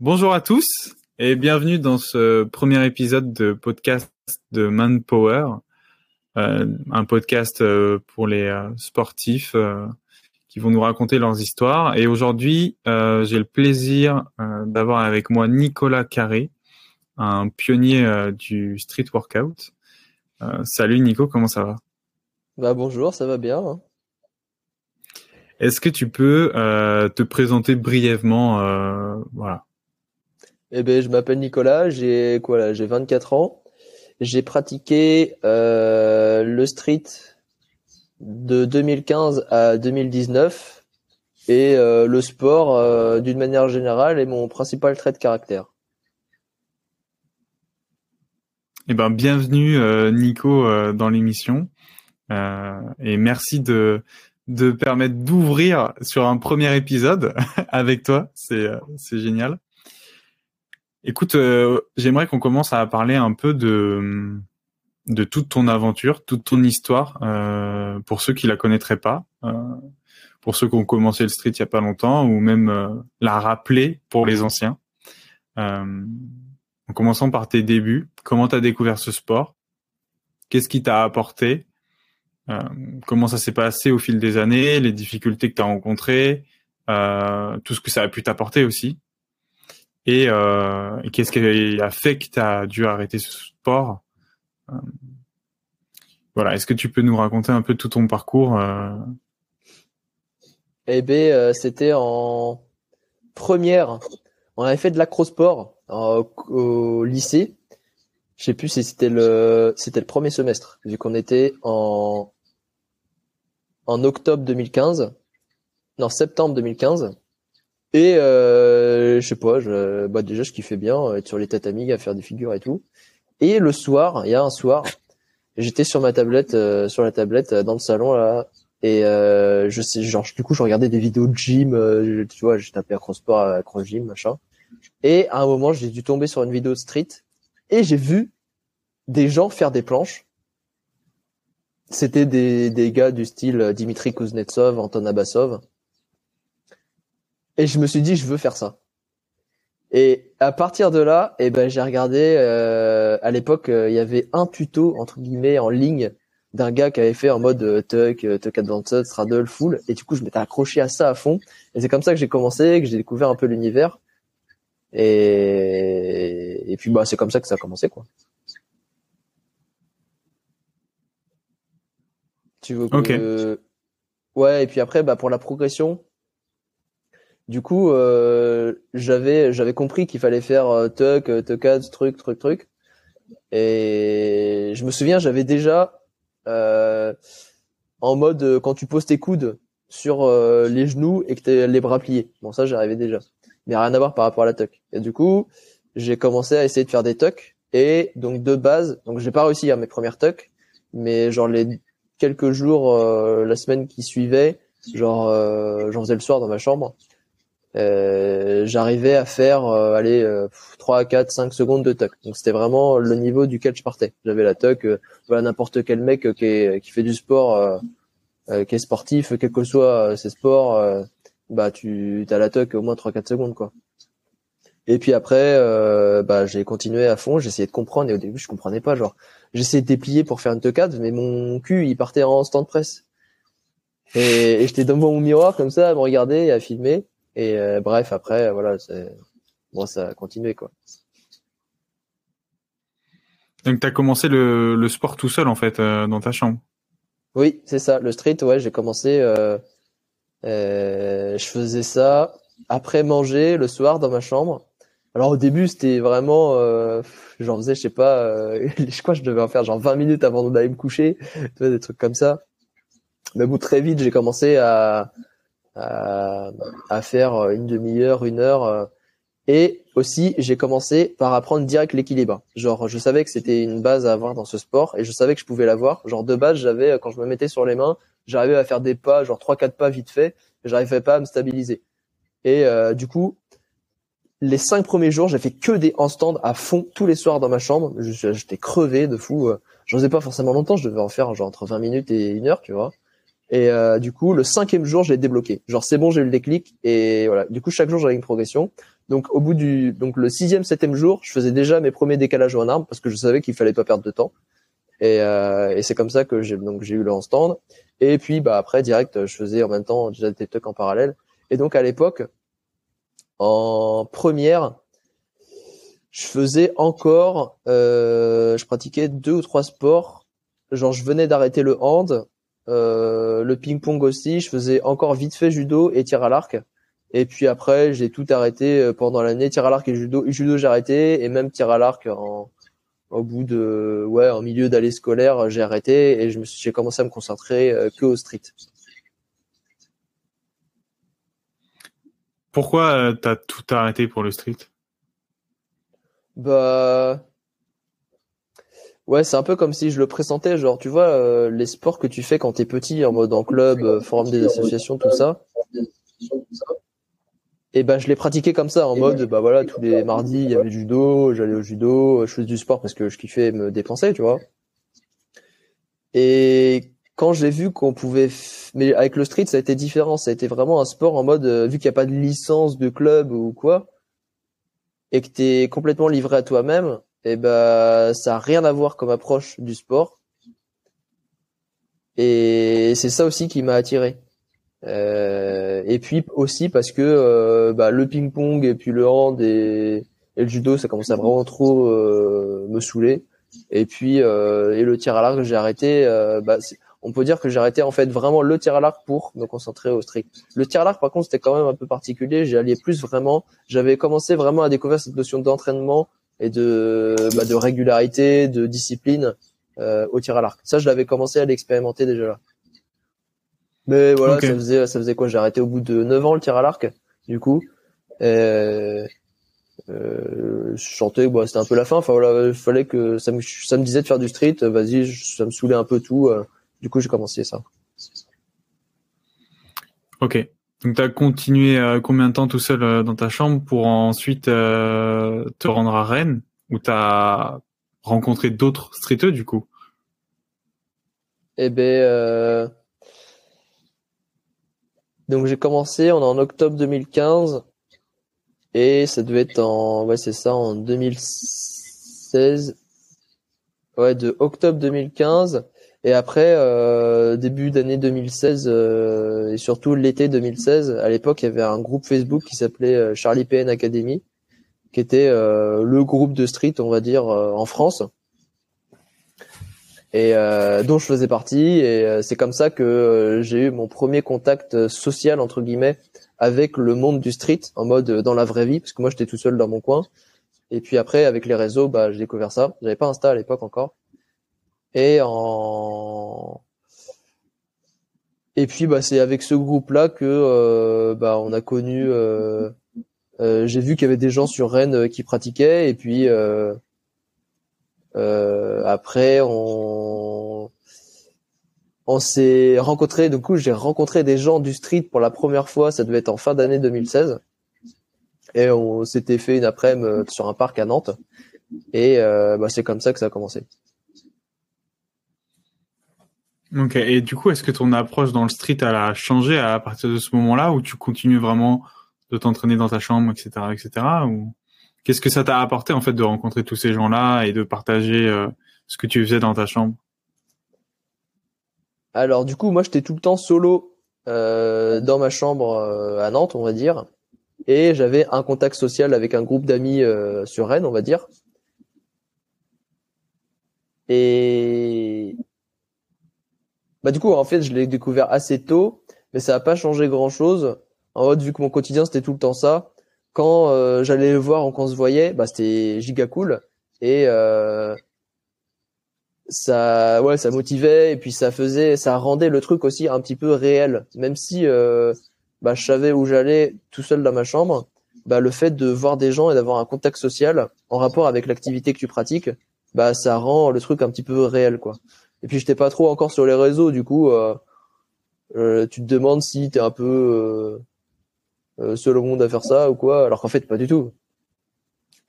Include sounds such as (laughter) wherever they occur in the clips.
Bonjour à tous et bienvenue dans ce premier épisode de podcast de Manpower, euh, un podcast euh, pour les euh, sportifs qui vont nous raconter leurs histoires. Et aujourd'hui, j'ai le plaisir d'avoir avec moi Nicolas Carré, un pionnier du street workout. salut Nico, comment ça va? Bah bonjour, ça va bien. Hein. Est-ce que tu peux te présenter brièvement, voilà eh ben, je m'appelle Nicolas, j'ai quoi là, j'ai 24 ans. J'ai pratiqué euh, le street de 2015 à 2019 et euh, le sport euh, d'une manière générale est mon principal trait de caractère. Eh ben, bienvenue Nico dans l'émission et merci de de permettre d'ouvrir sur un premier épisode (laughs) avec toi, c'est c'est génial. Écoute, euh, j'aimerais qu'on commence à parler un peu de de toute ton aventure, toute ton histoire, euh, pour ceux qui la connaîtraient pas, euh, pour ceux qui ont commencé le street il y a pas longtemps, ou même euh, la rappeler pour les anciens. Euh, en commençant par tes débuts, comment tu as découvert ce sport? Qu'est-ce qui t'a apporté? Comment ça s'est passé au fil des années Les difficultés que tu as rencontrées Tout ce que ça a pu t'apporter aussi et, euh, qu'est-ce qui a fait que tu as dû arrêter ce sport? Euh, Voilà, est-ce que tu peux nous raconter un peu tout ton parcours euh? Eh bien, euh, c'était en première. On avait fait de l'acrosport au lycée. Je sais plus si c'était le c'était le premier semestre vu qu'on était en en octobre 2015, non septembre 2015. Et euh, je sais pas, je, bah déjà je kiffais bien être sur les tatamis, à faire des figures et tout. Et le soir, il y a un soir, j'étais sur ma tablette, euh, sur la tablette euh, dans le salon là, et euh, je sais, genre du coup je regardais des vidéos de gym, euh, tu vois, j'ai tapé acrosport, acro gym, machin. Et à un moment, j'ai dû tomber sur une vidéo de street et j'ai vu des gens faire des planches. C'était des, des gars du style Dimitri Kuznetsov, Anton Abasov et je me suis dit, je veux faire ça. Et à partir de là, eh ben, j'ai regardé. Euh, à l'époque, euh, il y avait un tuto entre guillemets en ligne d'un gars qui avait fait en mode euh, tuck, euh, tuck advanced, straddle, full. Et du coup, je m'étais accroché à ça à fond. Et c'est comme ça que j'ai commencé, que j'ai découvert un peu l'univers. Et... et puis bah, c'est comme ça que ça a commencé quoi. Tu veux que... Ouais. Et puis après, bah pour la progression, du coup, euh, j'avais j'avais compris qu'il fallait faire euh, tuck, euh, tuckad, truc, truc, truc. Et je me souviens, j'avais déjà euh, en mode quand tu poses tes coudes sur les genoux et que t'as les bras pliés. Bon, ça, j'arrivais déjà. Mais rien à voir par rapport à la tuck. Et du coup, j'ai commencé à essayer de faire des tucks. Et donc de base, donc j'ai pas réussi à mes premières tucks, mais genre les quelques jours, la semaine qui suivait, genre j'en faisais le soir dans ma chambre euh, j'arrivais à faire euh, allez 3 4 5 secondes de tuck. Donc c'était vraiment le niveau duquel je partais. J'avais la tuck euh, voilà n'importe quel mec qui qui fait du sport qui est sportif quel que soit ses sports bah tu as la tuck au moins 3 4 secondes quoi. Et puis après bah j'ai continué à fond, j'essayais de comprendre et au début je comprenais pas genre j'essayais de déplier pour faire une tuckade mais mon cul il partait en stand press. Et, et j'étais devant mon miroir comme ça à me regarder et à filmer et euh, bref, après, voilà, c'est bon, ça a continué quoi. Donc, tu as commencé le, le, sport tout seul, en fait, euh, dans ta chambre Oui, c'est ça. Le street, ouais, j'ai commencé. Euh, euh, je faisais ça après manger le soir dans ma chambre. Alors, au début, c'était vraiment. Euh, j'en faisais, je sais pas, (laughs) je crois que je devais en faire genre 20 minutes avant d'aller me coucher. Des trucs comme ça. Mais bon, très vite, j'ai commencé à, à, faire une demi-heure, une heure. Euh, et aussi, j'ai commencé par apprendre direct l'équilibre. Genre, je savais que c'était une base à avoir dans ce sport et je savais que je pouvais l'avoir. Genre, de base, j'avais, quand je me mettais sur les mains, j'arrivais à faire des pas, genre trois, quatre pas vite fait, mais j'arrivais pas à me stabiliser. Et euh, du coup, les cinq premiers jours, j'ai fait que des handstands à fond tous les soirs dans ma chambre. J'étais crevé de fou. J'en faisais pas forcément longtemps, je devais en faire genre entre 20 minutes et une heure, tu vois. Et euh, du coup, le cinquième jour, je l'ai débloqué. Genre, c'est bon, j'ai eu le déclic. Et voilà. Du coup, chaque jour, j'avais une progression. Donc, au bout du, donc le sixième, septième jour, je faisais déjà mes premiers décalages en arme parce que je savais qu'il fallait pas perdre de temps. Et, euh, et c'est comme ça que j'ai donc j'ai eu le stand. Et puis, bah après, direct, je faisais en même temps déjà des tucks en parallèle. Et donc, à l'époque, en première, je faisais encore, euh, je pratiquais deux ou trois sports. Genre, je venais d'arrêter le hand euh, le ping-pong aussi, je faisais encore vite fait judo et tir à l'arc. Et puis après, j'ai tout arrêté euh, pendant l'année, tir à l'arc et judo. Judo, j'ai arrêté et même tir à l'arc en, au bout de ouais, en milieu d'année scolaire, j'ai arrêté et je me j'ai commencé à me concentrer euh, que au street. Pourquoi t'as tout arrêté pour le street? Bah Ouais, c'est un peu comme si je le présentais, genre, tu vois, euh, les sports que tu fais quand t'es petit, en mode en club, euh, forum des associations, tout ça. Et ben, je l'ai pratiqué comme ça, en mode, bah voilà, tous les mardis, il y avait du judo, j'allais au judo, je faisais du sport parce que je kiffais me dépenser, tu vois. Et quand j'ai vu qu'on pouvait, mais avec le street, ça a été différent, ça a été vraiment un sport en mode, euh, vu qu'il n'y a pas de licence de club ou quoi, et que t'es complètement livré à toi-même, et eh ben ça a rien à voir comme approche du sport. Et c'est ça aussi qui m'a attiré. Euh, et puis aussi parce que euh, bah, le ping-pong et puis le hand et, le judo, ça commençait à vraiment trop euh, me saouler. Et puis et le tir à l'arc, j'ai arrêté. Bah, on peut dire que j'ai arrêté en fait vraiment le tir à l'arc pour me concentrer au strict. Le tir à l'arc, par contre, c'était quand même un peu particulier. J'ai allié plus vraiment. J'avais commencé vraiment à découvrir cette notion d'entraînement et de, bah, de régularité, de discipline euh, au tir à l'arc. Ça, je l'avais commencé à l'expérimenter déjà là. Mais voilà, ça faisait ça faisait quoi? J'ai arrêté au bout de 9 ans le tir à l'arc, du coup. Et, euh, je chantais, bah, c'était un peu la fin. Enfin voilà, il fallait que ça me ça me disait de faire du street. Vas-y, ça me saoulait un peu tout. Euh, du coup, j'ai commencé ça. Ok. Donc tu as continué euh, combien de temps tout seul euh, dans ta chambre pour ensuite euh, te rendre à Rennes où tu as rencontré d'autres streeteux du coup? Eh ben donc j'ai commencé on est en octobre 2015 et ça devait être en ouais c'est ça en 2016 ouais de octobre 2015 et après, euh, début d'année 2016 euh, et surtout l'été 2016, à l'époque, il y avait un groupe Facebook qui s'appelait euh, Charlie PN Academy, qui était le groupe de street, on va dire, en France, et dont je faisais partie. Et c'est comme ça que j'ai eu mon premier contact social entre guillemets avec le monde du street, en mode dans la vraie vie, parce que moi j'étais tout seul dans mon coin. Et puis après, avec les réseaux, bah, j'ai découvert ça. J'avais pas Insta à l'époque encore. Et en et puis bah c'est avec ce groupe là que euh, bah on a connu euh, euh, j'ai vu qu'il y avait des gens sur Rennes qui pratiquaient. Et puis après on on s'est rencontré du coup j'ai rencontré des gens du street pour la première fois. Ça devait être en fin d'année 2016 et on s'était fait une après-midi sur un parc à Nantes. Et bah, c'est comme ça que ça a commencé Ok, et du coup, est-ce que ton approche dans le street a changé à partir de ce moment-là ou tu continues vraiment de t'entraîner dans ta chambre, etc., etc. Ou qu'est-ce que ça t'a apporté en fait de rencontrer tous ces gens-là et de partager euh, ce que tu faisais dans ta chambre? Alors du coup, moi, j'étais tout le temps solo euh, dans ma chambre euh, à Nantes, on va dire, et j'avais un contact social avec un groupe d'amis sur Rennes, on va dire. Et bah du coup, en fait, je l'ai découvert assez tôt, mais ça n'a pas changé grand-chose. En mode, vu que mon quotidien c'était tout le temps ça, quand euh, j'allais le voir ou qu'on se voyait, bah c'était giga cool et euh, ça, ouais, ça motivait et puis ça faisait, ça rendait le truc aussi un petit peu réel, même si euh, bah je savais où j'allais tout seul dans ma chambre. Bah le fait de voir des gens et d'avoir un contact social en rapport avec l'activité que tu pratiques, bah ça rend le truc un petit peu réel quoi. Et puis j'étais pas trop encore sur les réseaux, du coup, euh, euh, tu te demandes si t'es un peu euh, euh, seul au monde à faire ça ou quoi, alors qu'en fait pas du tout.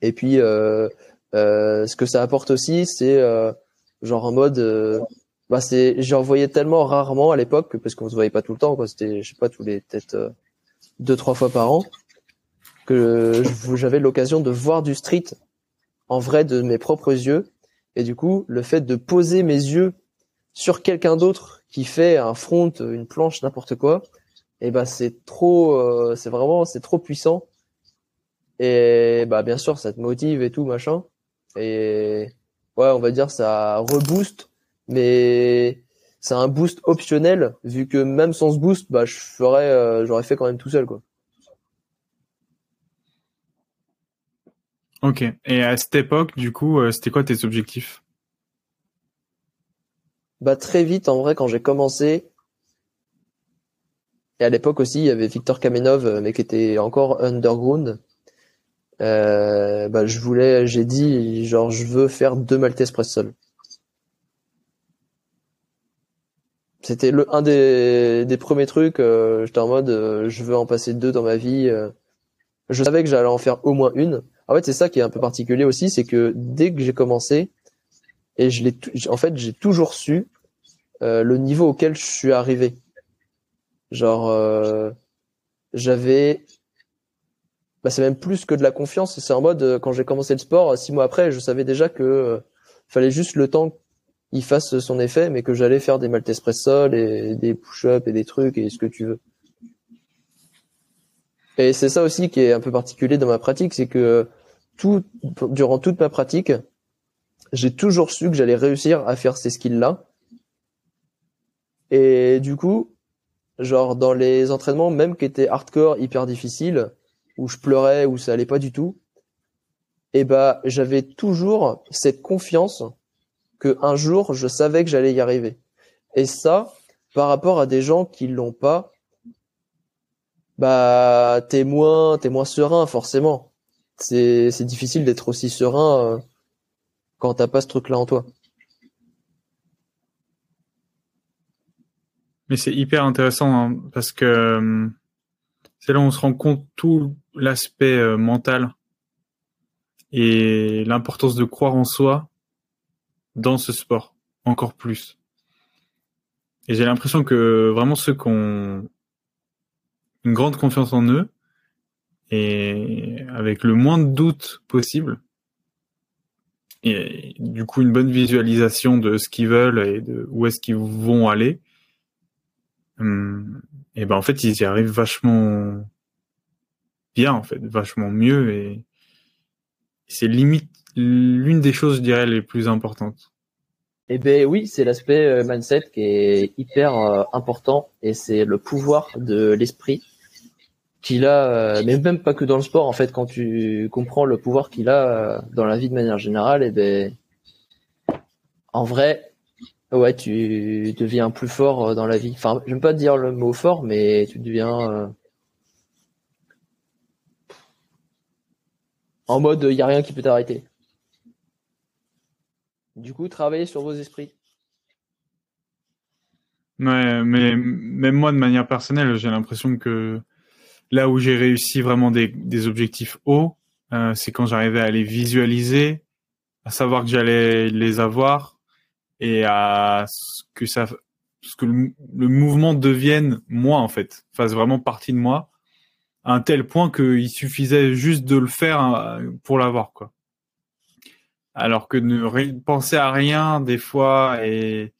Et puis ce que ça apporte aussi, c'est genre en mode bah c'est, j'en voyais tellement rarement à l'époque parce qu'on se voyait pas tout le temps, quoi. C'était, je sais pas, tous les peut-être euh, deux trois fois par an que j'avais l'occasion de voir du street en vrai de mes propres yeux. Et du coup, le fait de poser mes yeux sur quelqu'un d'autre qui fait un front, une planche, n'importe quoi, et eh ben c'est trop, euh, c'est vraiment, trop puissant. Et bah bien sûr, ça te motive et tout machin. Et ouais, on va dire ça rebooste, mais c'est un boost optionnel vu que même sans ce boost, bah je ferais, euh, j'aurais fait quand même tout seul quoi. Ok. Et à cette époque, du coup, euh, c'était quoi tes objectifs? Bah très vite, en vrai, quand j'ai commencé. Et à l'époque aussi, il y avait Victor Kamenov, euh, mais qui était encore underground. Euh, bah je voulais, j'ai dit, genre, je veux faire deux Maltese Press Sol. C'était le un des, des premiers trucs. Euh, J'étais en mode, euh, je veux en passer deux dans ma vie. Je savais que j'allais en faire au moins une. En fait, c'est ça qui est un peu particulier aussi, c'est que dès que j'ai commencé, et je l'ai, en fait, j'ai toujours su euh, le niveau auquel je suis arrivé. Genre, euh, j'avais, bah, c'est même plus que de la confiance. C'est en mode euh, quand j'ai commencé le sport, six mois après, je savais déjà que fallait juste le temps qu'il fasse son effet, mais que j'allais faire des Maltese press sol et des push-ups et des trucs et ce que tu veux. Et c'est ça aussi qui est un peu particulier dans ma pratique, c'est que durant toute ma pratique, j'ai toujours su que j'allais réussir à faire ces skills-là. Et du coup, genre dans les entraînements, même qui étaient hardcore, hyper difficiles, où je pleurais, où ça allait pas du tout, et eh bah j'avais toujours cette confiance que un jour je savais que j'allais y arriver. Et ça, par rapport à des gens qui l'ont pas, bah t'es moins t'es moins serein forcément c'est c'est difficile d'être aussi serein euh, quand t'as pas ce truc-là en toi. Mais c'est hyper intéressant hein, parce que euh, c'est là où on se rend compte tout l'aspect euh, mental et l'importance de croire en soi dans ce sport encore plus. Et j'ai l'impression que vraiment ceux qui ont une grande confiance en eux, et avec le moins de doute possible. Et du coup, une bonne visualisation de ce qu'ils veulent et de où est-ce qu'ils vont aller. Hum, et ben en fait, ils y arrivent vachement bien, en fait, vachement mieux. Et c'est limite l'une des choses, je dirais, les plus importantes. Eh ben oui, c'est l'aspect euh, mindset qui est hyper euh, important et c'est le pouvoir de l'esprit qu'il a, euh, mais même pas que dans le sport, en fait, quand tu comprends le pouvoir qu'il a euh, dans la vie de manière générale, et eh ben, en vrai, ouais, tu deviens plus fort euh, dans la vie. Enfin, j'aime pas dire le mot fort, mais tu deviens en mode, il y a rien qui peut t'arrêter. Du coup, travaillez sur vos esprits. Ouais, mais même moi, de manière personnelle, j'ai l'impression que Là où j'ai réussi vraiment des, des objectifs hauts, euh, c'est quand j'arrivais à les visualiser, à savoir que j'allais les avoir et à ce que ça, ce que le, mouvement devienne moi en fait, fasse vraiment partie de moi, à un tel point qu'il suffisait juste de le faire euh, pour l'avoir quoi. Alors que ne penser à rien des fois et,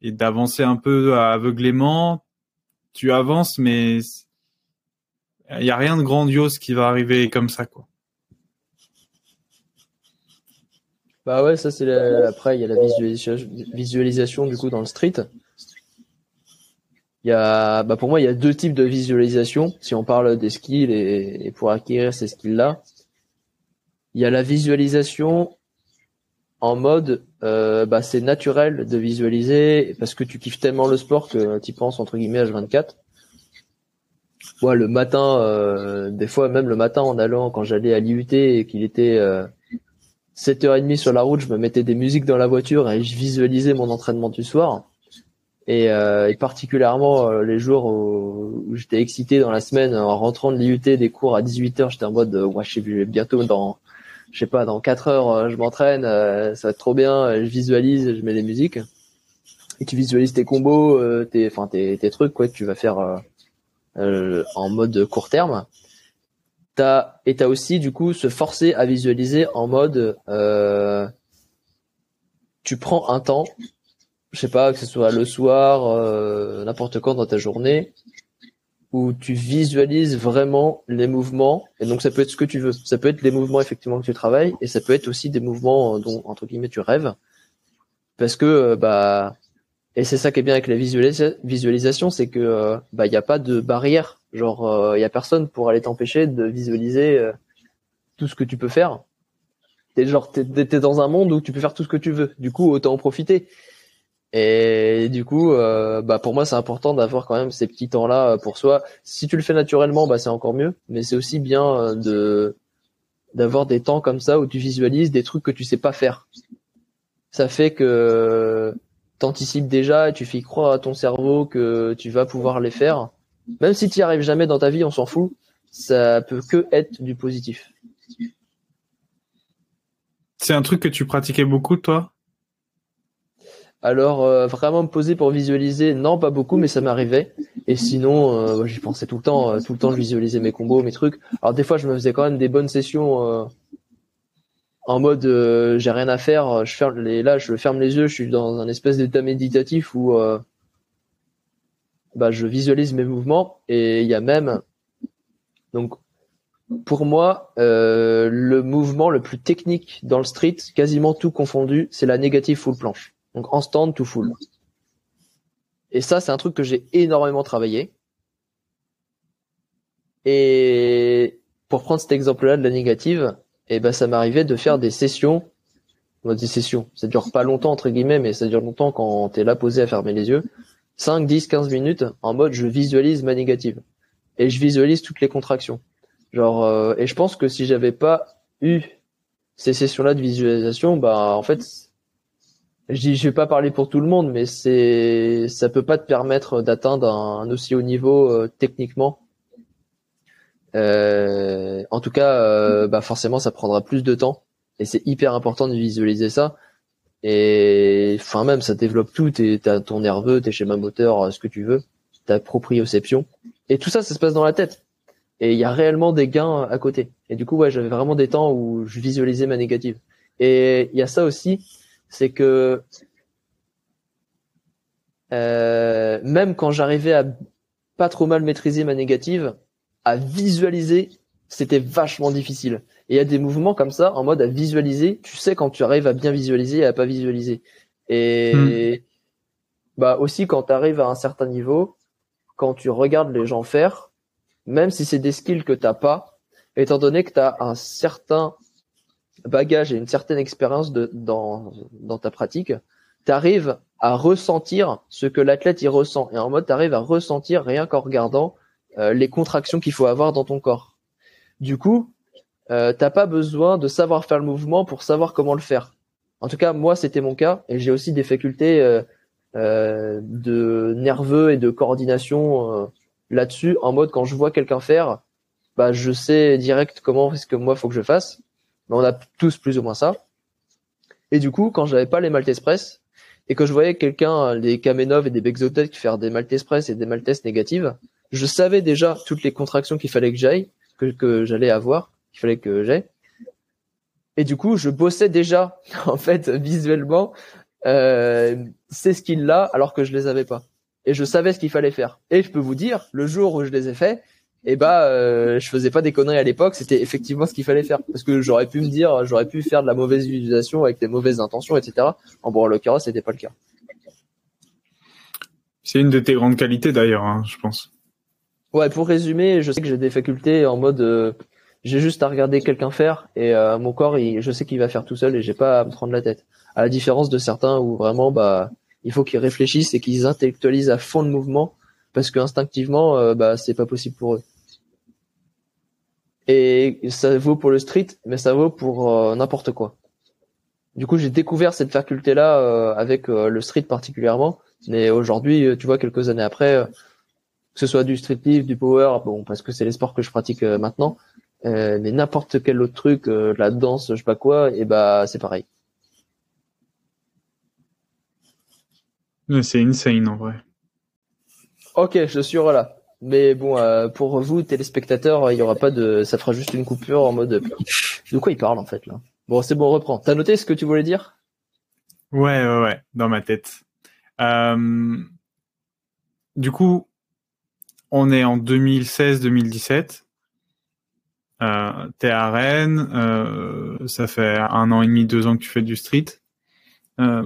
et d'avancer un peu aveuglément, tu avances mais il n'y a rien de grandiose qui va arriver comme ça, quoi. Bah ouais, ça c'est après il y a la visualisation, visualisation du coup dans le street. Il y a, bah pour moi il y a deux types de visualisation si on parle des skills et, pour acquérir ces skills là. Il y a la visualisation en mode euh, bah c'est naturel de visualiser parce que tu kiffes tellement le sport que tu penses entre guillemets H24 ouais, le matin, euh, des fois même le matin en allant, quand j'allais à l'IUT et qu'il était euh, 7h30 sur la route, je me mettais des musiques dans la voiture et je visualisais mon entraînement du soir. Et, euh, et particulièrement euh, les jours où, j'étais excité dans la semaine en rentrant de l'IUT des cours à 18h, j'étais en mode ouais, je sais bientôt dans je sais pas dans 4 heures je m'entraîne, ça va être trop bien, je visualise, je mets des musiques. qui visualise tes combos, euh, tes, enfin tes, tes trucs quoi que tu vas faire euh, euh, en mode court terme. T'as et t'as aussi du coup se forcer à visualiser en mode euh, tu prends un temps, je sais pas que ce soit le soir, euh, n'importe quand dans ta journée, où tu visualises vraiment les mouvements. Et donc ça peut être ce que tu veux. Ça peut être les mouvements effectivement que tu travailles, et ça peut être aussi des mouvements dont entre guillemets tu rêves, parce que bah et c'est ça qui est bien avec la visualisation, c'est que euh, bah il n'y a pas de barrière. Genre il euh, y a personne pour aller t'empêcher de visualiser euh, tout ce que tu peux faire. T'es genre t'es, t'es dans un monde où tu peux faire tout ce que tu veux. Du coup autant en profiter. Et du coup bah pour moi c'est important d'avoir quand même ces petits temps là pour soi. Si tu le fais naturellement bah c'est encore mieux. Mais c'est aussi bien de d'avoir des temps comme ça où tu visualises des trucs que tu sais pas faire. Ça fait que t'anticipes déjà et tu fais croire à ton cerveau que tu vas pouvoir les faire. Même si tu n'y arrives jamais dans ta vie, on s'en fout. Ça peut que être du positif. C'est un truc que tu pratiquais beaucoup, toi? Alors, euh, vraiment me poser pour visualiser, non, pas beaucoup, mais ça m'arrivait. Et sinon, euh, j'y pensais tout le temps. Euh, tout le temps, je visualisais mes combos, mes trucs. Alors, des fois, je me faisais quand même des bonnes sessions en mode euh, j'ai rien à faire, je ferme les là, je ferme les yeux, je suis dans un espèce d'état méditatif où euh, bah je visualise mes mouvements et il y a même donc pour moi euh, le mouvement le plus technique dans le street, quasiment tout confondu, c'est la négative full planche. Donc en stand tout full. Et ça c'est un truc que j'ai énormément travaillé. Et pour prendre cet exemple-là de la négative, et ben ça m'arrivait de faire des sessions. Des sessions. Ça dure pas longtemps entre guillemets mais ça dure longtemps quand t'es là posé à fermer les yeux. 5 10 15 minutes en mode je visualise ma négative. Et je visualise toutes les contractions. Genre euh, et je pense que si j'avais pas eu ces sessions là de visualisation bah en fait je dis je vais pas parler pour tout le monde mais c'est ça peut pas te permettre d'atteindre un, aussi haut niveau euh, techniquement euh, en tout cas, euh, bah forcément, ça prendra plus de temps et c'est hyper important de visualiser ça. Et enfin même, ça développe tout. T'as ton nerveux, tes schémas moteurs, ce que tu veux, ta proprioception. Et tout ça, ça se passe dans la tête. Et il y a réellement des gains à côté. Et du coup, ouais, j'avais vraiment des temps où je visualisais ma négative. Et il y a ça aussi, c'est que euh, même quand j'arrivais à pas trop mal maîtriser ma négative, à visualiser, c'était vachement difficile. Et il y a des mouvements comme ça, en mode à visualiser, tu sais quand tu arrives à bien visualiser et à pas visualiser. Et hmm. bah aussi quand tu arrives à un certain niveau, quand tu regardes les gens faire, même si c'est des skills que t'as pas, étant donné que tu as un certain bagage et une certaine expérience de, dans, dans ta pratique, tu arrives à ressentir ce que l'athlète y ressent. Et en mode, tu arrives à ressentir rien qu'en regardant euh, les contractions qu'il faut avoir dans ton corps. Du coup, euh, t'as pas besoin de savoir faire le mouvement pour savoir comment le faire. En tout cas, moi, c'était mon cas, et j'ai aussi des facultés euh, euh de nerveux et de coordination là-dessus, en mode quand je vois quelqu'un faire, bah je sais direct comment est-ce que moi faut que je fasse. Mais on a tous plus ou moins ça. Et du coup, quand j'avais pas les Maltese Press et que je voyais quelqu'un, des Kamenov et des Bexotet faire des Maltese Press et des Maltese négatives, je savais déjà toutes les contractions qu'il fallait que j'aille, que, que j'allais avoir, qu'il fallait que j'aie. Et du coup, je bossais déjà, (laughs) en fait, visuellement, euh, ces skills-là, alors que je les avais pas. Et je savais ce qu'il fallait faire. Et je peux vous dire, le jour où je les ai faits, eh bah, euh, je faisais pas des conneries à l'époque. C'était effectivement ce qu'il fallait faire. Parce que j'aurais pu me dire, j'aurais pu faire de la mauvaise utilisation avec des mauvaises intentions, etc. En bon, en l'occurrence, c'était pas le cas. C'est une de tes grandes qualités d'ailleurs, hein, je pense. Ouais, pour résumer, je sais que j'ai des facultés en mode euh, j'ai juste à regarder quelqu'un faire et euh, mon corps, je sais qu'il va faire tout seul et j'ai pas à me prendre la tête. À la différence de certains où vraiment bah il faut qu'ils réfléchissent et qu'ils intellectualisent à fond le mouvement parce que instinctivement euh, bah c'est pas possible pour eux. Et ça vaut pour le street, mais ça vaut pour n'importe quoi. Du coup, j'ai découvert cette faculté-là avec le street particulièrement, mais aujourd'hui, tu vois, quelques années après que ce soit du street lift, du power, bon parce que c'est les sports que je pratique euh, maintenant, euh, mais n'importe quel autre truc, euh, la danse, je sais pas quoi, et bah c'est pareil. C'est insane en vrai. Ok, je suis là. Mais bon, euh, pour vous, téléspectateurs, il y aura pas de, ça fera juste une coupure en mode. De quoi il parle en fait là? Bon, c'est bon, on reprend. T'as noté ce que tu voulais dire? Ouais, ouais, ouais, dans ma tête. Euh... Du coup, on est en 2016-2017. Euh, T'es à Rennes. Euh, ça fait un an et demi, deux ans que tu fais du street. Euh,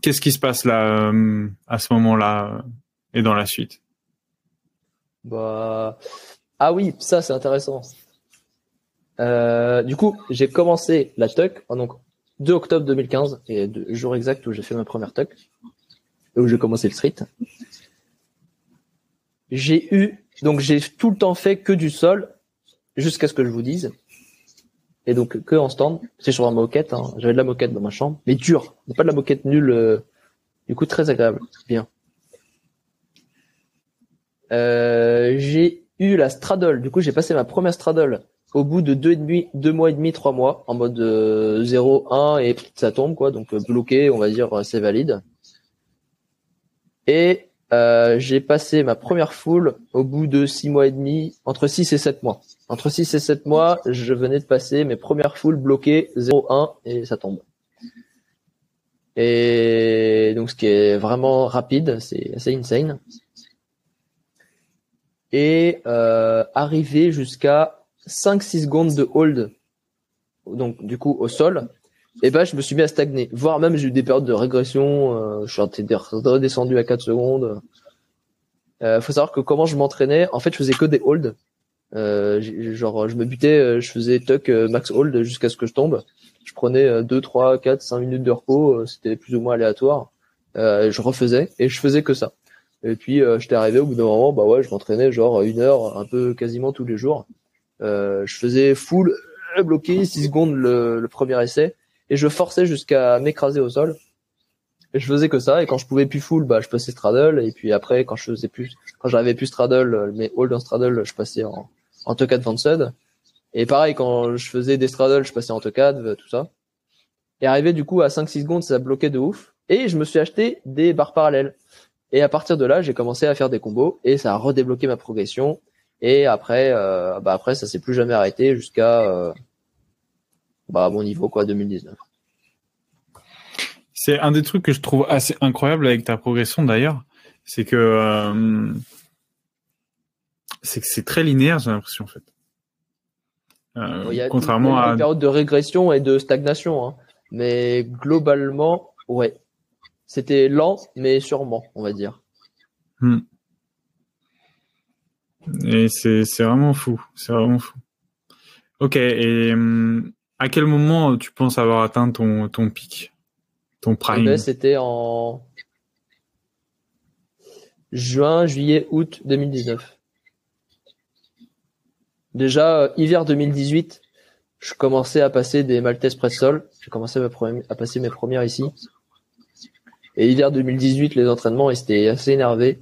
Qu'est-ce qui se passe là euh, à ce moment-là et dans la suite? Bah ah oui, ça c'est intéressant. Du coup, j'ai commencé la tuck donc 2 octobre 2015 et le jour exact où j'ai fait ma première tuck et où j'ai commencé le street. J'ai eu donc j'ai tout le temps fait que du sol jusqu'à ce que je vous dise. Et donc que en stand, c'est sur la moquette. Hein. J'avais de la moquette dans ma chambre, mais dur, pas de la moquette nulle. Euh, du coup très agréable, bien. Euh, j'ai eu la straddle. Du coup, j'ai passé ma première straddle au bout de deux et demi, deux mois et demi, trois mois, en mode 0, euh, 1 et ça tombe quoi, donc euh, bloqué, on va dire c'est valide. Et euh, j'ai passé ma première foule au bout de six mois et demi, entre 6 et 7 mois. Entre 6 et 7 mois, je venais de passer mes premières foules bloquées 0, 1 et ça tombe. Et donc ce qui est vraiment rapide, c'est assez insane et euh, arrivé jusqu'à 5-6 secondes de hold, donc du coup au sol, et ben je me suis mis à stagner. Voire même j'ai eu des périodes de régression, euh, je suis redescendu à 4 secondes. Euh, faut savoir que comment je m'entraînais, en fait je faisais que des holds. Euh, genre je me butais, euh, je faisais tuck euh, max hold jusqu'à ce que je tombe. Je prenais 2, 3, 4, 5 minutes de repos, c'était plus ou moins aléatoire. je refaisais et je faisais que ça. Et puis euh, j'étais arrivé au bout d'un moment, bah ouais, je m'entraînais genre une heure, un peu quasiment tous les jours. Euh, je faisais full euh, bloqué, 6 secondes le, premier essai, et je forçais jusqu'à m'écraser au sol. Et je faisais que ça, et quand je pouvais plus full, bah je passais straddle, et puis après quand je faisais plus, quand j'avais plus straddle, mais hold en straddle, je passais en, en tuck advanced. Et pareil, quand je faisais des straddles, je passais en tuck tout ça. Et arrivé du coup à 5-6 secondes, ça bloquait de ouf. Et je me suis acheté des barres parallèles. Et à partir de là, j'ai commencé à faire des combos et ça a redébloqué ma progression. Et après, euh, bah après, ça s'est plus jamais arrêté jusqu'à euh, bah, mon niveau quoi, 2019. C'est un des trucs que je trouve assez incroyable avec ta progression d'ailleurs, c'est que euh, c'est que c'est très linéaire, j'ai l'impression en fait. Euh, il y a, contrairement à une période de régression et de stagnation, hein. mais globalement, ouais, c'était lent, mais sûrement, on va dire. Hmm. Et c'est vraiment fou, c'est vraiment fou. Ok, et hum, à quel moment tu penses avoir atteint ton, ton pic, ton prime eh ben, C'était en juin, juillet, août 2019. Déjà, euh, hiver 2018, je commençais à passer des Maltese Press Sol. J'ai commencé à passer mes premières ici. Et hiver 2018, les entraînements, ils étaient assez énervés.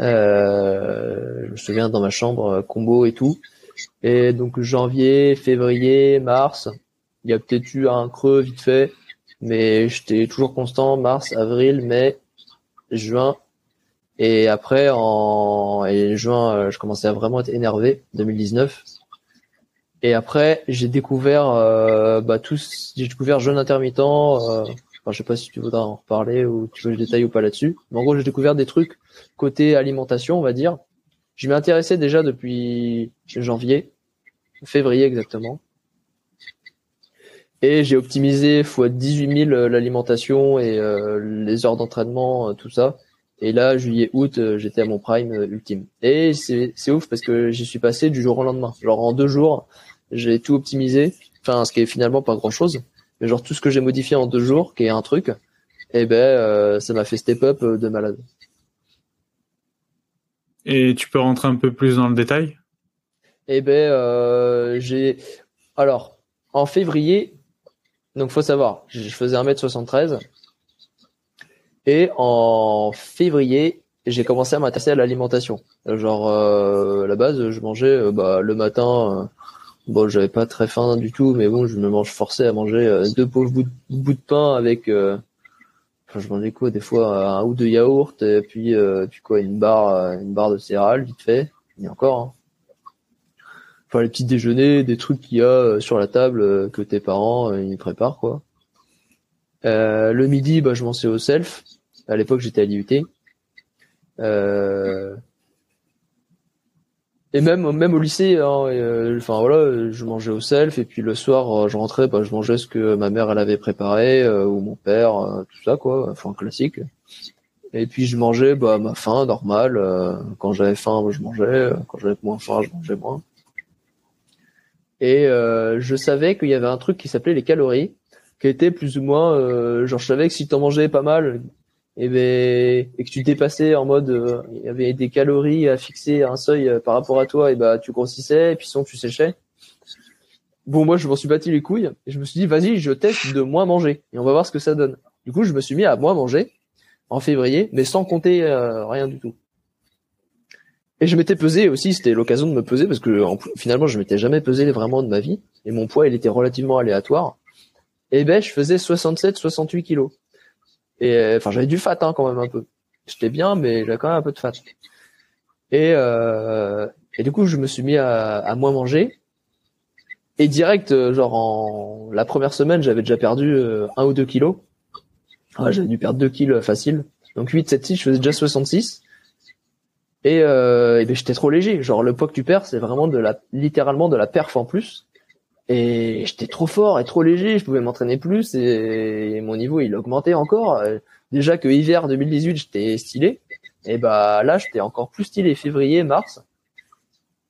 Euh, je me souviens dans ma chambre, euh, combo et tout. Et donc janvier, février, mars, il y a peut-être eu un creux vite fait, mais j'étais toujours constant, mars, avril, mai, juin. Et après, en et juin, je commençais à vraiment être énervé, 2019. Et après, j'ai découvert, euh, bah, tous, j'ai découvert jeûne intermittent, euh, Enfin, je sais pas si tu voudras en reparler ou tu veux que je détaille ou pas là-dessus. Mais en gros, j'ai découvert des trucs côté alimentation, on va dire. Je m'y intéressais déjà depuis janvier, février exactement. Et j'ai optimisé x 18 000 l'alimentation et euh, les heures d'entraînement, euh, tout ça. Et là, juillet, août, euh, j'étais à mon prime ultime. Et c'est ouf parce que j'y suis passé du jour au lendemain. Genre en deux jours, j'ai tout optimisé. Enfin, ce qui est finalement pas grand chose mais genre tout ce que j'ai modifié en deux jours, qui est un truc, et eh ben ça m'a fait step up de malade. Et tu peux rentrer un peu plus dans le détail? Eh ben euh, j'ai alors en février, donc faut savoir, je faisais 1m73 et en février, j'ai commencé à m'intéresser à l'alimentation. Genre à la base, je mangeais bah, le matin Bon, j'avais pas très faim du tout, mais bon, je me mange forcé à manger euh, deux pauvres bouts de, pain avec euh, je mangeais quoi des fois un ou deux yaourts et puis puis quoi une barre une barre de céréales vite fait. Et encore. Hein. Enfin les petits déjeuners, des trucs qu'il y a sur la table que tes parents ils préparent quoi. le midi, bah je mangeais au self. À l'époque j'étais à l'IUT. Euh, et même même au lycée, hein, euh, enfin voilà, je mangeais au self et puis le soir euh, je rentrais, bah, je mangeais ce que ma mère elle avait préparé ou mon père, tout ça quoi, enfin classique. Et puis je mangeais bah ma faim normale. quand j'avais faim, je mangeais. Quand j'avais moins faim, je mangeais moins. Et je savais qu'il y avait un truc qui s'appelait les calories, qui était plus ou moins, genre je savais que si t'en mangeais pas mal, et, ben, et que tu dépassais en mode euh, il y avait des calories à fixer un seuil euh, par rapport à toi et bah tu grossissais et puis sinon tu séchais. Bon moi je m'en suis battu les couilles et je me suis dit vas-y je teste de moins manger et on va voir ce que ça donne. Du coup je me suis mis à moins manger en février mais sans compter euh, rien du tout. Et je m'étais pesé aussi c'était l'occasion de me peser parce que finalement je m'étais jamais pesé vraiment de ma vie et mon poids il était relativement aléatoire. Et ben je faisais 67 68 kilos et euh, enfin, j'avais du fat hein, quand même un peu. J'étais bien, mais j'avais quand même un peu de fat. Et euh, et du coup, je me suis mis à, à moins manger. Et direct, euh, genre en la première semaine, j'avais déjà perdu euh, un ou deux kilos. Ouais, j'avais dû perdre deux kilos facile. Donc 8, 7, 6, je faisais déjà 66. Et, euh, et ben, j'étais trop léger. Genre le poids que tu perds, c'est vraiment de la, littéralement de la perf en plus et j'étais trop fort et trop léger, je pouvais m'entraîner plus et mon niveau il augmentait encore. Déjà que hiver 2018 j'étais stylé, et bah là j'étais encore plus stylé février, mars.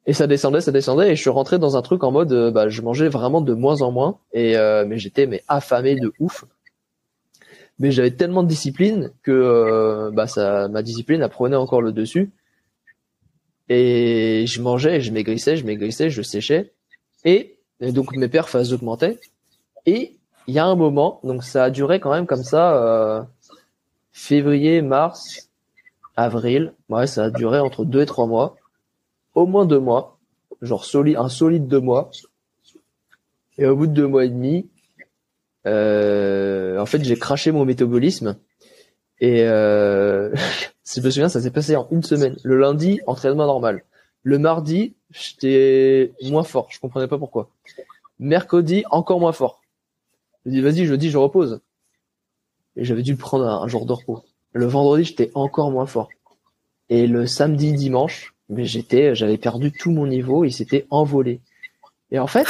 Et ça descendait, ça descendait et je suis rentré dans un truc en mode bah je mangeais vraiment de moins en moins et euh, mais j'étais mais affamé de ouf. Mais j'avais tellement de discipline que euh, bah ça ma discipline apprenait encore le dessus. Et je mangeais, je maigrissais, je maigrissais, je séchais et et donc mes perfs augmentaient. Et il y a un moment, donc ça a duré quand même comme ça, euh, février, mars, avril. Ouais, ça a duré entre deux et trois mois, au moins deux mois, genre solide, un solide deux mois. Et au bout de deux mois et demi, euh, en fait, j'ai craché mon métabolisme. Et euh, (laughs) si je me souviens, ça s'est passé en une semaine. Le lundi, entraînement normal. Le mardi, j'étais moins fort. Je comprenais pas pourquoi. Mercredi, encore moins fort. Je dis, vas-y, jeudi, je repose. Et j'avais dû prendre un, jour de repos. Le vendredi, j'étais encore moins fort. Et le samedi, dimanche, mais j'étais, j'avais perdu tout mon niveau, il s'était envolé. Et en fait,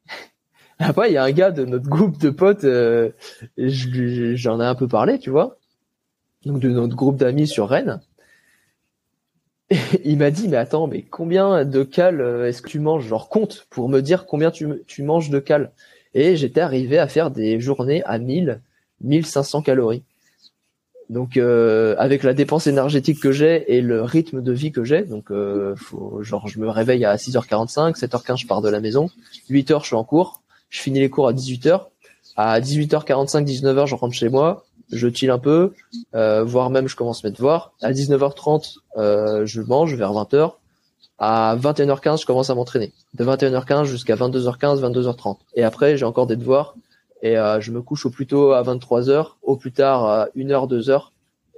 (laughs) après, il y a un gars de notre groupe de potes, euh, j'en ai un peu parlé, tu vois. Donc de notre groupe d'amis sur Rennes (laughs) il m'a dit, mais attends, mais combien de cales euh, est-ce que tu manges? Genre compte pour me dire combien tu, tu manges de cales. Et j'étais arrivé à faire des journées à 1000, 1500 calories. Donc euh, avec la dépense énergétique que j'ai et le rythme de vie que j'ai, donc euh, faut, genre je me réveille à 6h45, 7h15 je pars de la maison, 8h je suis en cours, je finis les cours à 18h, à 18h45, 19h je rentre chez moi, je chill un peu, euh, voire même je commence mes devoirs. À 19h30, euh, je mange vers 20h. À 21h15, je commence à m'entraîner. De 21h15 jusqu'à 22h15, 22h30. Et après, j'ai encore des devoirs. Et euh, je me couche au plus tôt à 23h, au plus tard à 1h, 2h.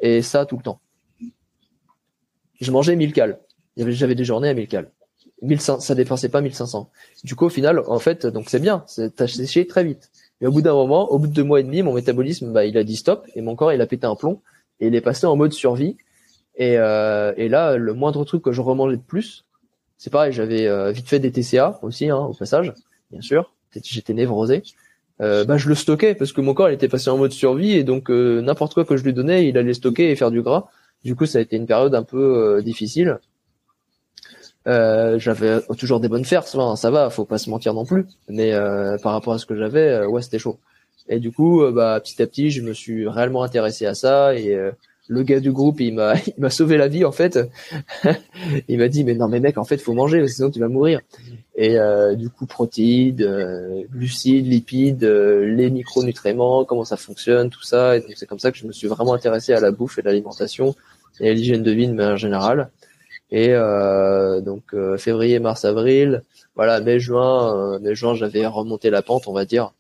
Et ça tout le temps. Je mangeais 1000 cales. J'avais des journées à 1000 cales. 1500, ça dépensait pas 1500. Du coup, au final, en fait, donc c'est bien. T'as séché très vite. Mais au bout d'un moment, au bout de deux mois et demi, mon métabolisme, bah, il a dit stop et mon corps, il a pété un plomb et il est passé en mode survie. Et, euh, et là, le moindre truc que je remangeais de plus, c'est pareil, j'avais euh, vite fait des TCA aussi, hein, au passage, bien sûr. J'étais névrosé. Euh, bah, je le stockais parce que mon corps, il était passé en mode survie et donc euh, n'importe quoi que je lui donnais, il allait stocker et faire du gras. Du coup, ça a été une période un peu euh, difficile. Euh, j'avais toujours des bonnes fers, ça va, faut pas se mentir non plus. Mais euh, par rapport à ce que j'avais, euh, ouais, c'était chaud. Et du coup, bah, petit à petit, je me suis réellement intéressé à ça. Et le gars du groupe, il m'a, (laughs) il m'a sauvé la vie en fait. (laughs) il m'a dit, mais non, mais mec, en fait, faut manger, sinon tu vas mourir. Et du coup, protéines, glucides, lipides, les micronutriments, comment ça fonctionne, tout ça. Et donc c'est comme ça que je me suis vraiment intéressé à la bouffe et l'alimentation et à l'hygiène de vie de manière générale. Et euh, donc euh, février, mars, avril, voilà, mai, juin, euh, mai, juin, j'avais remonté la pente, on va dire.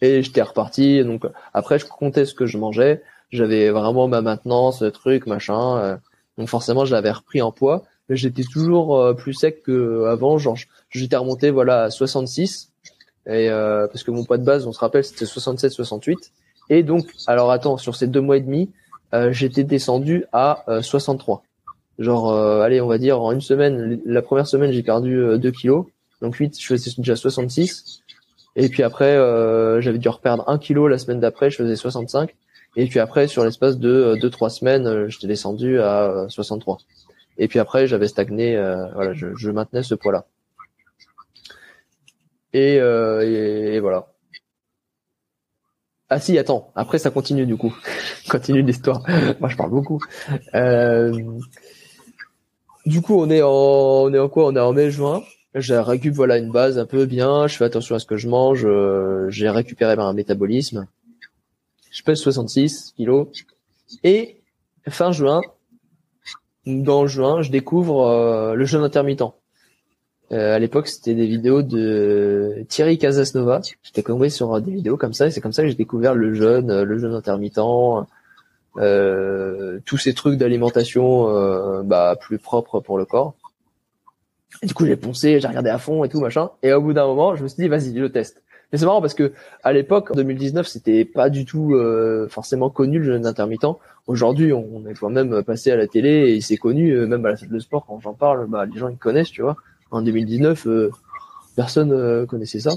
Et j'étais reparti. Donc après, je comptais ce que je mangeais. J'avais vraiment ma maintenance, truc, machin. Donc forcément, j'avais repris en poids. Mais j'étais toujours plus sec qu'avant. Genre, j'étais remonté voilà à 66. Et parce que mon poids de base, on se rappelle, c'était 67, 68. Et donc, alors attends, sur ces deux mois et demi, j'étais descendu à 63. Genre, allez, on va dire en une semaine, la première semaine, j'ai perdu 2 kilos. Donc 8, je faisais déjà 66. Et puis après, euh, j'avais dû reperdre un kilo la semaine d'après, je faisais 65. Et puis après, sur l'espace de 2-3 euh, semaines, euh, j'étais descendu à 63. Et puis après, j'avais stagné, voilà, je, je, maintenais ce poids-là. Et, et, voilà. Ah si, attends, après ça continue du coup. (laughs) continue l'histoire. (laughs) Moi je parle beaucoup. Du coup, on est en, on est en quoi? On est en mai-juin. J'ai récupéré voilà une base un peu bien. Je fais attention à ce que je mange. Euh, j'ai récupéré un métabolisme. Je pèse 66 kilos. Et fin juin, dans juin, je découvre euh, le jeûne intermittent. Euh, à l'époque, c'était des vidéos de Thierry Casasnova. J'étais tombé sur des vidéos comme ça, et c'est comme ça que j'ai découvert le jeûne, le jeûne intermittent, tous ces trucs d'alimentation bah, plus propres pour le corps. Du coup, j'ai poncé, j'ai regardé à fond et tout, machin. Et au bout d'un moment, je me suis dit, vas-y, je teste. Mais c'est marrant parce que à l'époque, en 2019, c'était pas du tout euh, forcément connu le jeûne intermittent. Aujourd'hui, on est quand même passé à la télé et c'est connu, euh, même à la salle de sport, quand j'en parle, bah, les gens ils connaissent, tu vois. En 2019, euh, personne connaissait ça.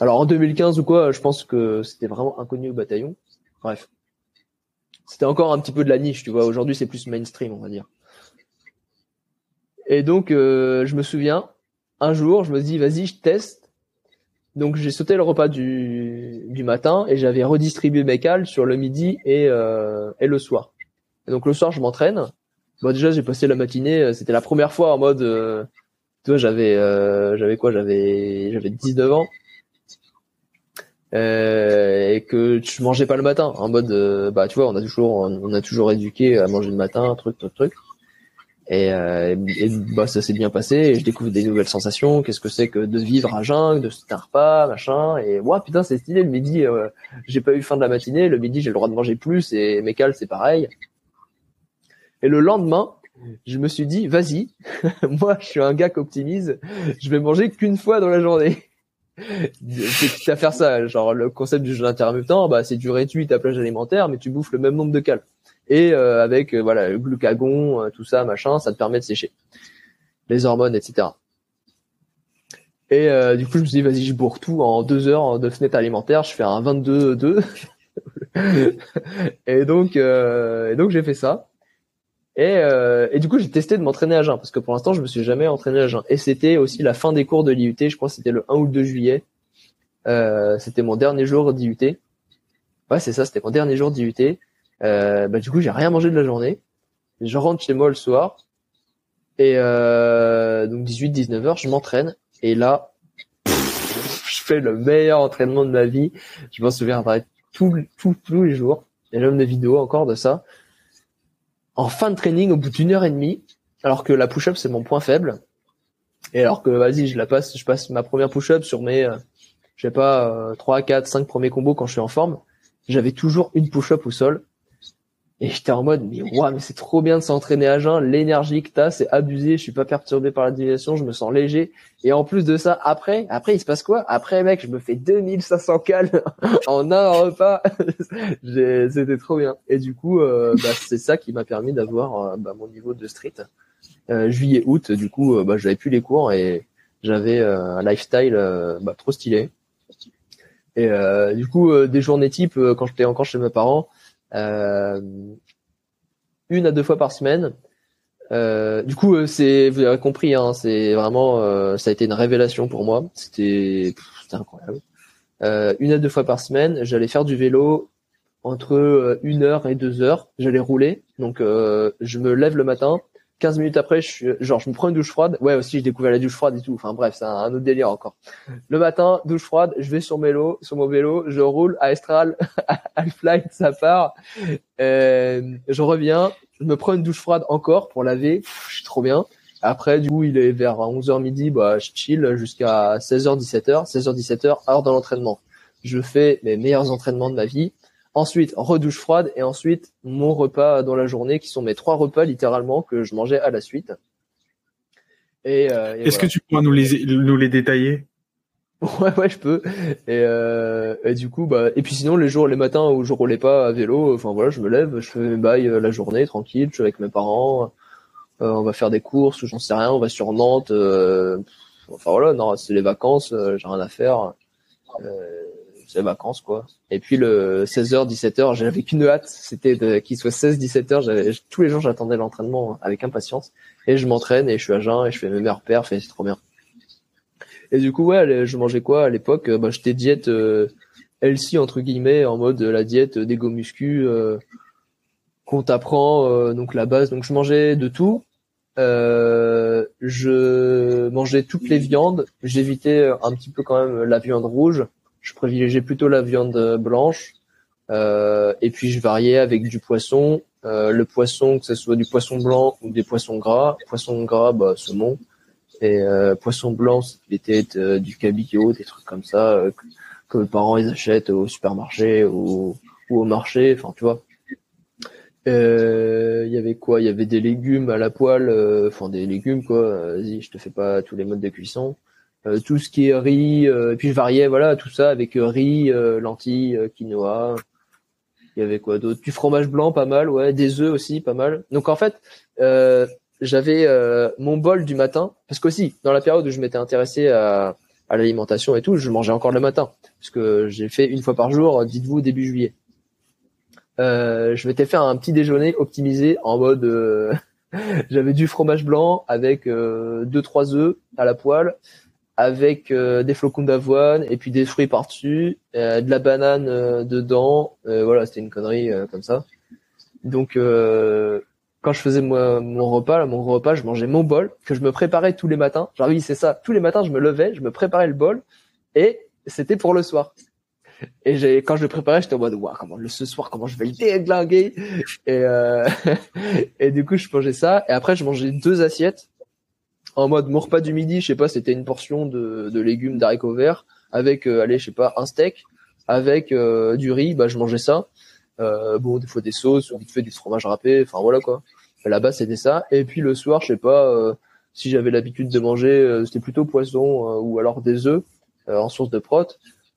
Alors en 2015 ou quoi, je pense que c'était vraiment inconnu au bataillon. Bref. C'était encore un petit peu de la niche, tu vois. Aujourd'hui, c'est plus mainstream, on va dire. Et donc, euh, je me souviens, un jour, je me dis, vas-y, je teste. Donc, j'ai sauté le repas du, du matin et j'avais redistribué mes cales sur le midi et, euh, et le soir. Et donc, le soir, je m'entraîne. Bon, déjà, j'ai passé la matinée. Euh, c'était la première fois en mode, euh, tu vois, j'avais, euh, j'avais quoi? J'avais, j'avais 19 ans. Euh, et que je mangeais pas le matin en mode bah tu vois on a toujours on a toujours éduqué à manger le matin truc truc truc et, euh, et bah, ça s'est bien passé. Et je découvre des nouvelles sensations. Qu'est-ce que c'est que de vivre à jeun, de se taire pas, machin. Et ouais, putain, c'est stylé. Le midi, euh, j'ai pas eu faim de la matinée. Le midi, j'ai le droit de manger plus. Et mes cales, c'est pareil. Et le lendemain, je me suis dit, vas-y, (laughs) moi, je suis un gars qui optimise. Je vais manger qu'une fois dans la journée. C'est à faire ça. Genre, le concept du jeûne intermittent, bah, c'est du réduit ta plage alimentaire, mais tu bouffes le même nombre de cales et euh, avec euh, voilà le glucagon, euh, tout ça, machin, ça te permet de sécher les hormones, etc. Et du coup, je me suis dit, vas-y, je bourre tout en deux heures de fenêtre alimentaire. Je fais un 22-2. (laughs) et donc, et donc j'ai fait ça. Et, et du coup, j'ai testé de m'entraîner à jeun parce que pour l'instant, je me suis jamais entraîné à jeun. Et c'était aussi la fin des cours de l'IUT. Je crois que c'était le 1 ou le 2 juillet. c'était mon dernier jour d'IUT. Ouais, c'est ça. C'était mon dernier jour d'IUT. Euh, bah, du coup, j'ai rien mangé de la journée. Je rentre chez moi le soir. Et euh, donc 18-19 heures, je m'entraîne. Et là, je fais le meilleur entraînement de ma vie. Je m'en souviens tout, tous les jours. Y a même des vidéos encore de ça. En fin de training, au bout d'une heure et demie, alors que la push-up c'est mon point faible, et alors que vas-y, je la passe, je passe ma première push-up sur mes, euh, je sais pas, euh, 3, 4, 5 premiers combos quand je suis en forme, j'avais toujours une push-up au sol et j'étais en mode, mais ouais, mais c'est trop bien de s'entraîner à jeun. L'énergie que t'as, c'est abusé. Je suis pas perturbé par la digestion. Je me sens léger. Et en plus de ça, après, après, il se passe quoi? Après, mec, je me fais 2500 cales (laughs) en un repas. (laughs) C'était trop bien. Et du coup, euh, bah, c'est ça qui m'a permis d'avoir euh, bah, mon niveau de street. Euh, juillet, août, du coup, bah, j'avais plus les cours et j'avais un lifestyle bah, trop stylé. Et du coup, des journées type, quand j'étais encore chez mes parents, euh, une à deux fois par semaine. Euh, du coup, euh, c'est vous avez compris, hein, c'est vraiment ça a été une révélation pour moi. C'était incroyable. une à deux fois par semaine, j'allais faire du vélo entre une heure et deux heures. J'allais rouler, donc je me lève le matin, 15 minutes après, je suis, genre, je me prends une douche froide. Ouais, aussi, j'ai découvert la douche froide et tout. Enfin, bref, c'est un, autre délire encore. Le matin, douche froide, je vais sur vélo, sur mon vélo, je roule à Estral, (laughs) à flight, ça part. Euh, je reviens, je me prends une douche froide encore pour laver. je suis trop bien. Après, du coup, il est vers 11h midi, bah, je chill jusqu'à 16h, 17h. 16h, 17h, heure de l'entraînement. je fais mes meilleurs entraînements de ma vie. Ensuite, redouche froide et ensuite mon repas dans la journée, qui sont mes trois repas littéralement que je mangeais à la suite. Et, euh, est-ce que tu pourras nous les nous les détailler? (laughs) Ouais, ouais, je peux. Et, euh, et du coup, bah, et puis sinon, les jours, les matins où je roulais pas à vélo, enfin voilà, je me lève, je fais mes bails euh, la journée, tranquille, je suis avec mes parents, euh, on va faire des courses, j'en sais rien, on va sur Nantes, euh, enfin voilà, non, c'est les vacances, j'ai rien à faire, c'est vacances quoi. Et puis le 16h, 17h, j'avais qu'une hâte, c'était qu'il soit 16, 17h, tous les jours j'attendais l'entraînement avec impatience, et je m'entraîne et je suis à jeun et je fais mes meilleurs perfs et c'est trop bien. Et du coup, ouais, je mangeais quoi à l'époque? Bah, J'étais diète euh, entre guillemets, en mode la diète des muscu euh, qu'on t'apprend, euh, donc la base. Donc je mangeais de tout. Euh, je mangeais toutes les viandes. J'évitais un petit peu quand même la viande rouge. Je privilégiais plutôt la viande blanche. Euh, et puis je variais avec du poisson. le poisson, que ce soit du poisson blanc ou des poissons gras. Poisson gras, bah, saumon. Et euh, poisson blanc, c'était euh, du cabillaud, des trucs comme ça euh, que, les parents ils achètent au supermarché ou, ou au marché. Enfin, tu vois. Il y avait quoi? Il y avait des légumes à la poêle, enfin des légumes quoi. Vas-y, je te fais pas tous les modes de cuisson. Tout ce qui est riz, et puis je variais voilà tout ça avec riz, lentilles, quinoa. Il y avait quoi d'autre? Du fromage blanc, pas mal, ouais. Des œufs aussi, pas mal. Donc en fait, euh, j'avais euh, mon bol du matin, parce qu'aussi, dans la période où je m'étais intéressé à, l'alimentation et tout, je mangeais encore le matin, parce que j'ai fait une fois par jour, dites-vous, début juillet. Euh, je m'étais fait un petit déjeuner optimisé en mode... Euh, (laughs) j'avais du fromage blanc avec euh, deux trois œufs à la poêle, avec des flocons d'avoine et puis des fruits par-dessus, de la banane dedans. voilà, c'était une connerie comme ça. Donc quand je faisais mon repas, mon repas, je mangeais mon bol que je me préparais tous les matins. Genre oui, c'est ça. Tous les matins, je me levais, je me préparais le bol et c'était pour le soir. Et j'ai quand je le préparais, j'étais en mode waouh, comment le ce soir, comment je vais le déglinguer et euh, (laughs) et du coup, je mangeais ça et après je mangeais deux assiettes en mode mon repas du midi, je sais pas, c'était une portion de, de légumes d'haricots verts avec euh, allez, je sais pas, un steak avec euh, du riz, bah je mangeais ça euh, bon, des fois des sauces, ou fait du fromage râpé, enfin voilà quoi. Là-bas, c'était ça. Et puis le soir, je sais pas, euh, si j'avais l'habitude de manger, euh, c'était plutôt poisson ou alors des œufs en source de prot,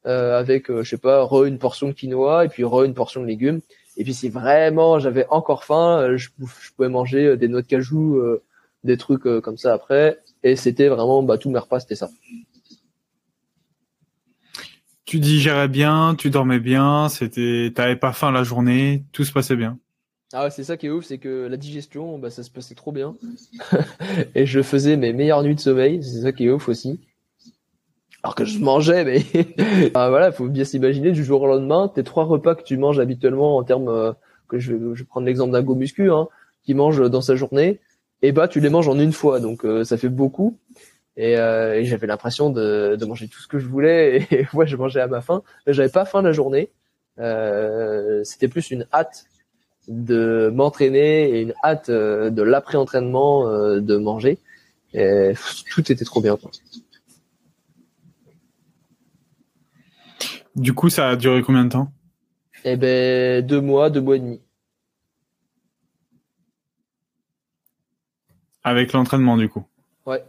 avec, je sais pas, re une portion de quinoa et puis re une portion de légumes. Et puis si vraiment j'avais encore faim, je, pouvais manger des noix de cajou, des trucs comme ça après. Et c'était vraiment, bah, tous mes repas, c'était ça tu digérais bien, tu dormais bien, c'était, t'avais pas faim la journée, tout se passait bien. Ah ouais, c'est ça qui est ouf, c'est que la digestion, bah, ça se passait trop bien. (laughs) et je faisais mes meilleures nuits de sommeil, c'est ça qui est ouf aussi. Alors que je mangeais, mais (laughs) ah, voilà, faut bien s'imaginer du jour au lendemain, tes trois repas que tu manges habituellement en termes, euh, que je vais, je vais prendre l'exemple d'un go muscu, hein, qui mange dans sa journée, et bah tu les manges en une fois, donc euh, ça fait beaucoup. Euh, et, j'avais l'impression de, de, manger tout ce que je voulais. (laughs) Et moi je mangeais à ma faim. J'avais pas faim la journée. Euh, c'était plus une hâte de m'entraîner et une hâte euh, de l'après-entraînement euh, de manger. Et (laughs) tout était trop bien du coup ça a duré combien de temps? Eh ben deux mois deux mois et demi avec l'entraînement du coup ouais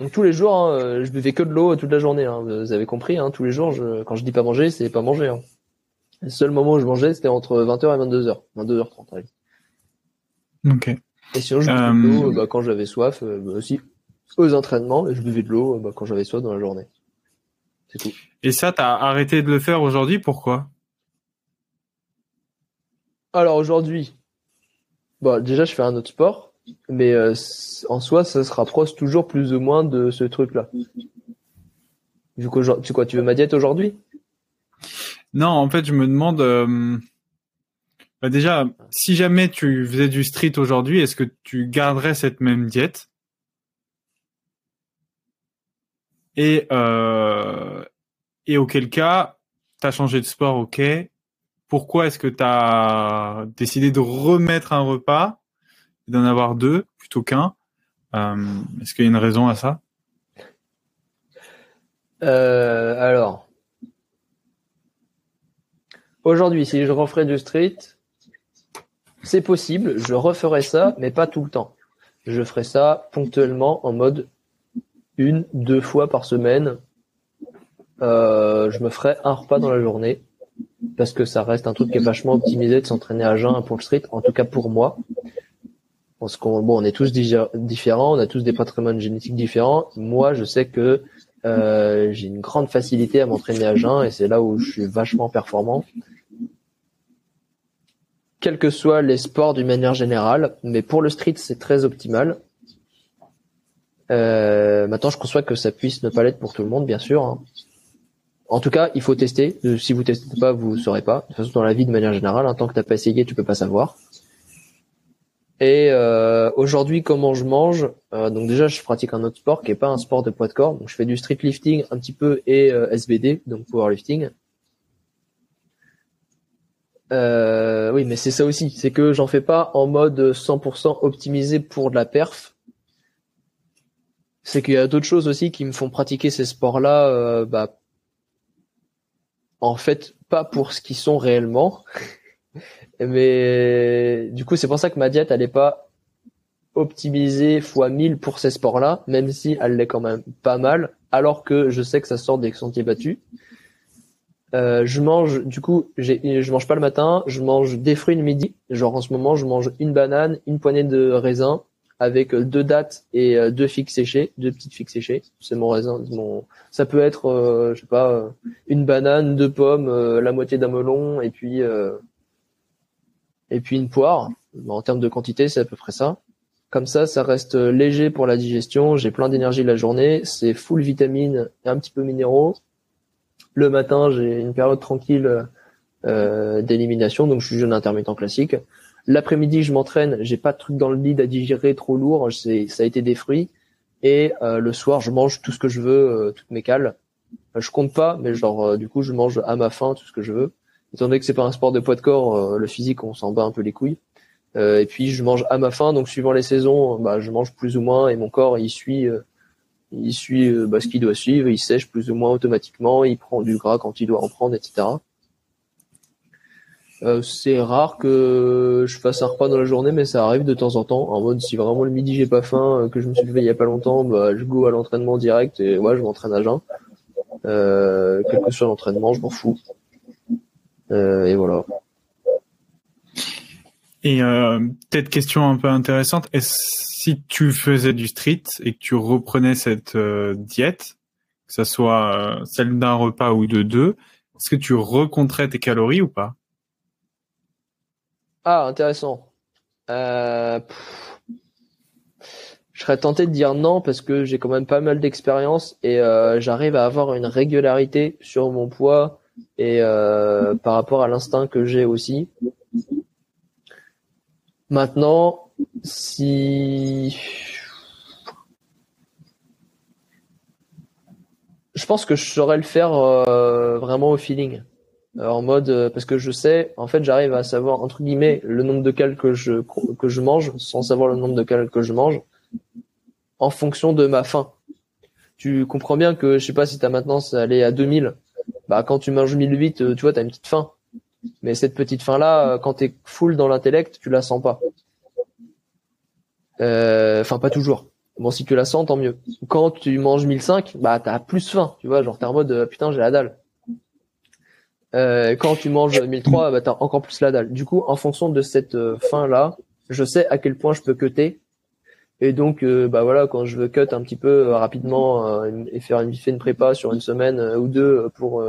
donc tous les jours, hein, euh, je buvais que de l'eau toute la journée. Hein, vous avez compris, hein, tous les jours, je, quand je dis pas manger, c'est pas manger. Hein. Le seul moment où je mangeais, c'était entre 20h et 22h, 22h30. Allez. Ok. Et sinon, je buvais de l'eau euh. bah, quand j'avais soif, euh, bah, aussi aux entraînements, et je buvais de l'eau bah, quand j'avais soif dans la journée. C'est tout. Et ça, t'as arrêté de le faire aujourd'hui, pourquoi? Alors aujourd'hui, bon, déjà, je fais un autre sport mais euh, en soi, ça se rapproche toujours plus ou moins de ce truc-là. Du coup, tu quoi, tu veux ma diète aujourd'hui? Non, en fait, je me demande. Euh, bah déjà, si jamais tu faisais du street aujourd'hui, est-ce que tu garderais cette même diète? Et euh, et auquel cas, tu as changé de sport, ok. Pourquoi est-ce que tu as décidé de remettre un repas? D'en avoir deux plutôt qu'un. Euh, est-ce qu'il y a une raison à ça? Euh, Alors, aujourd'hui, si je referais du street, c'est possible, je referais ça, mais pas tout le temps. Je ferais ça ponctuellement en mode une, deux fois par semaine. Euh, je me ferais un repas dans la journée parce que ça reste un truc qui est vachement optimisé de s'entraîner à jeun pour le street, en tout cas pour moi. Parce qu'on on est tous différents, on a tous des patrimoines génétiques différents. Moi, je sais que euh, j'ai une grande facilité à m'entraîner à jeun et c'est là où je suis vachement performant. Quels que soient les sports d'une manière générale, mais pour le street, c'est très optimal. Euh, maintenant, je conçois que ça puisse ne pas l'être pour tout le monde, bien sûr. Hein. En tout cas, il faut tester. Euh, si vous testez pas, vous saurez pas. De toute façon, dans la vie, de manière générale, tant que t'as pas essayé, tu peux pas savoir. Et euh, aujourd'hui, comment je mange euh, Donc déjà, je pratique un autre sport qui est pas un sport de poids de corps. Donc je fais du street lifting un petit peu et euh, SBD, donc powerlifting. Euh, oui, mais c'est ça aussi, c'est que j'en fais pas en mode 100% optimisé pour de la perf. C'est qu'il y a d'autres choses aussi qui me font pratiquer ces sports-là, euh, bah, en fait, pas pour ce qu'ils sont réellement. (laughs) Mais du coup, c'est pour ça que ma diète, elle est pas optimisée fois 1000 pour ces sports-là, même si elle l'est quand même pas mal, alors que je sais que ça sort des sentiers battus. Euh, je mange, du coup, je mange pas le matin, je mange des fruits le midi. Genre en ce moment, je mange une banane, une poignée de raisin, avec euh, deux dattes et euh, deux figues séchées, deux petites figues séchées. C'est mon raisin. Mon... Ça peut être, euh, je sais pas, une banane, deux pommes, la moitié d'un melon et puis et puis une poire. En termes de quantité, c'est à peu près ça. Comme ça, ça reste léger pour la digestion. J'ai plein d'énergie la journée. C'est full vitamines et un petit peu minéraux. Le matin, j'ai une période tranquille euh, d'élimination, donc je suis jeune intermittent classique. L'après-midi, je m'entraîne, j'ai pas de truc dans le bide à digérer trop lourd, ça a été des fruits. Et euh, le soir, je mange tout ce que je veux, euh, toutes mes cales. Euh, je compte pas, mais genre euh, du coup, je mange à ma faim tout ce que je veux. Étant donné que c'est pas un sport de poids de corps, le physique, on s'en bat un peu les couilles. et puis je mange à ma faim, donc suivant les saisons, bah, je mange plus ou moins et mon corps il suit, il suit bah, ce qu'il doit suivre, il sèche plus ou moins automatiquement, il prend du gras quand il doit en prendre, etc. Euh, c'est rare que je fasse un repas dans la journée, mais ça arrive de temps en temps. En mode, si vraiment le midi j'ai pas faim, euh, que je me suis levé il y a pas longtemps, bah, je go à l'entraînement direct et ouais, je m'entraîne à jeun. Euh, quel que soit l'entraînement, je m'en fous. Euh, et voilà. Et euh, peut-être question un peu intéressante. Est-ce si tu faisais du street et que tu reprenais cette diète, que ça soit celle d'un repas ou de deux, est-ce que tu recompterais tes calories ou pas? Ah, intéressant. Euh, je serais tenté de dire non parce que j'ai quand même pas mal d'expérience et euh, j'arrive à avoir une régularité sur mon poids et euh, par rapport à l'instinct que j'ai aussi. Maintenant, si je pense que je saurais le faire vraiment au feeling. Euh, en mode euh, parce que je sais en fait j'arrive à savoir entre guillemets le nombre de cales que je mange sans savoir le nombre de cales que je mange en fonction de ma faim. Tu comprends bien que je sais pas si ta maintenance allait à 2000, bah quand tu manges 1008, euh, tu vois, tu as une petite faim. Mais cette petite faim là quand tu es full dans l'intellect, tu la sens pas. enfin pas toujours. Bon si tu la sens tant mieux. Quand tu manges 1005, bah t'as plus faim, tu vois, genre t'es en mode putain, j'ai la dalle. Euh, quand tu manges 1003, bah, t'as encore plus la dalle. Du coup, en fonction de cette euh, fin là, je sais à quel point je peux cutter. Et donc, euh, bah voilà, quand je veux cut un petit peu rapidement et faire une, une prépa sur une semaine ou deux pour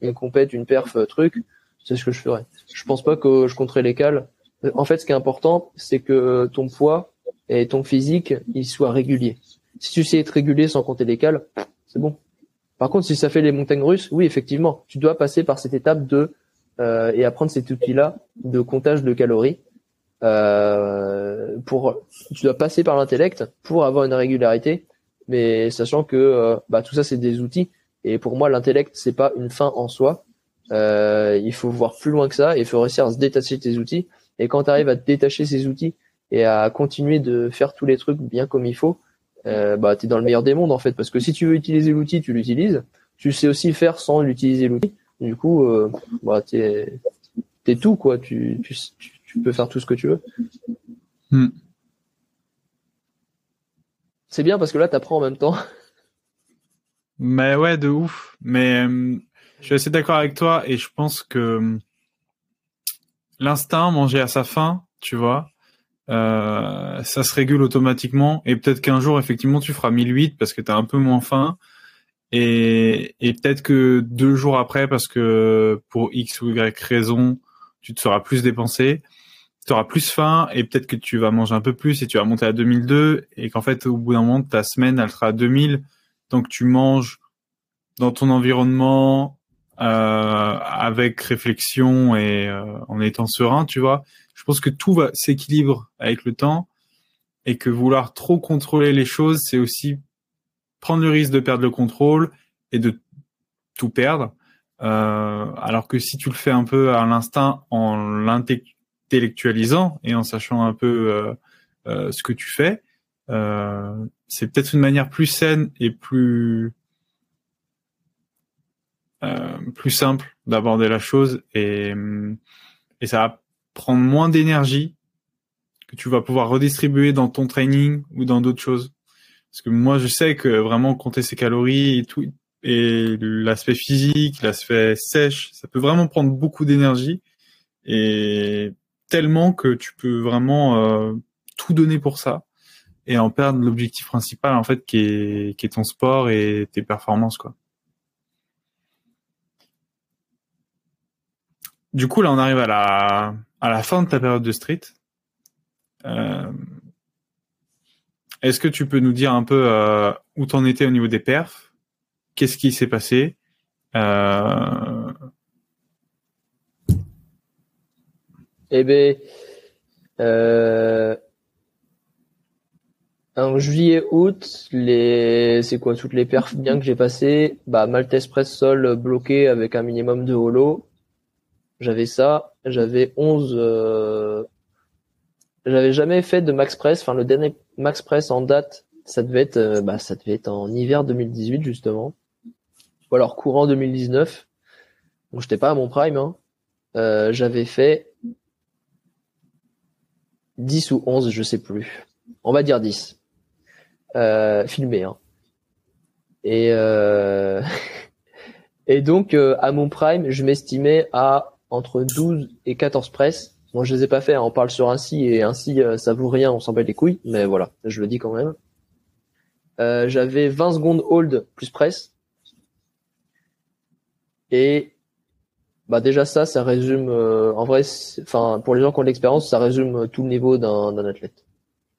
une compète, une perf, truc, c'est ce que je ferais. Je pense pas que je compterai les cales. En fait, ce qui est important, c'est que ton poids et ton physique, ils soient réguliers. Si tu sais être régulier sans compter les cales, c'est bon. Par contre, si ça fait les montagnes russes, oui, effectivement, tu dois passer par cette étape de euh, et apprendre cet outil-là de comptage de calories. Euh, pour, tu dois passer par l'intellect pour avoir une régularité, mais sachant que euh, bah, tout ça c'est des outils. Et pour moi, l'intellect c'est pas une fin en soi. Euh, il faut voir plus loin que ça. Et il faut réussir à se détacher de tes outils. Et quand tu arrives à te détacher ces outils et à continuer de faire tous les trucs bien comme il faut, euh, bah t'es dans le meilleur des mondes en fait parce que si tu veux utiliser l'outil tu l'utilises tu sais aussi faire sans l'utiliser l'outil du coup bah t'es t'es tout quoi. Tu, tu, tu peux faire tout ce que tu veux. Hmm. C'est bien parce que là, t'apprends en même temps. (laughs) Mais ouais, de ouf. Mais euh, je suis assez d'accord avec toi et je pense que euh, l'instinct, manger à sa faim, tu vois, euh, ça se régule automatiquement et peut-être qu'un jour, effectivement, tu feras 1008 parce que tu as un peu moins faim et, et peut-être que deux jours après, parce que pour X ou Y raison, tu te seras plus dépensé, tu auras plus faim et peut-être que tu vas manger un peu plus et tu vas monter à 2002 et qu'en fait, au bout d'un moment, ta semaine, elle sera à 2000. Donc, tu manges dans ton environnement euh, avec réflexion et euh, en étant serein, tu vois. Je pense que tout va s'équilibre avec le temps et que vouloir trop contrôler les choses, c'est aussi prendre le risque de perdre le contrôle et de tout perdre. Euh, alors que si tu le fais un peu à l'instinct en l'intellectualisant et en sachant un peu euh, euh, ce que tu fais, c'est peut-être une manière plus saine et plus plus simple d'aborder la chose et, et ça va prendre moins d'énergie que tu vas pouvoir redistribuer dans ton training ou dans d'autres choses. Parce que moi, je sais que vraiment compter ses calories et tout, et l'aspect physique, l'aspect sèche, ça peut vraiment prendre beaucoup d'énergie et tellement que tu peux vraiment euh, tout donner pour ça et en perdre l'objectif principal en fait qui est, qui est ton sport et tes performances quoi. Du coup là on arrive à la à la fin de ta période de street. Euh, est-ce que tu peux nous dire un peu euh, où t'en étais au niveau des perfs? Qu'est-ce qui s'est passé? Euh... Eh ben, euh, en juillet, août, les, c'est quoi toutes les perfs bien que j'ai passées Bah, Maltese press sol bloqué avec un minimum de holo. J'avais ça. J'avais 11 j'avais jamais fait de max press. Enfin, le dernier max press en date, ça devait être, euh, bah, ça devait être en hiver 2018 justement, ou alors courant 2019. Donc j'étais pas à mon prime. Hein. Euh, j'avais fait 10 ou 11, je sais plus. On va dire 10. Euh, filmé. Hein. Et euh... (laughs) et donc euh, à mon prime, je m'estimais à entre 12 et 14 press moi, je les ai pas fait. Hein. On parle sur ainsi et ainsi, euh, ça vaut rien. On s'en bat les couilles. Mais voilà, je le dis quand même. Euh, j'avais 20 secondes hold plus press. Et bah déjà ça, ça résume. Euh, en vrai, enfin pour les gens qui ont de l'expérience, ça résume tout le niveau d'un athlète.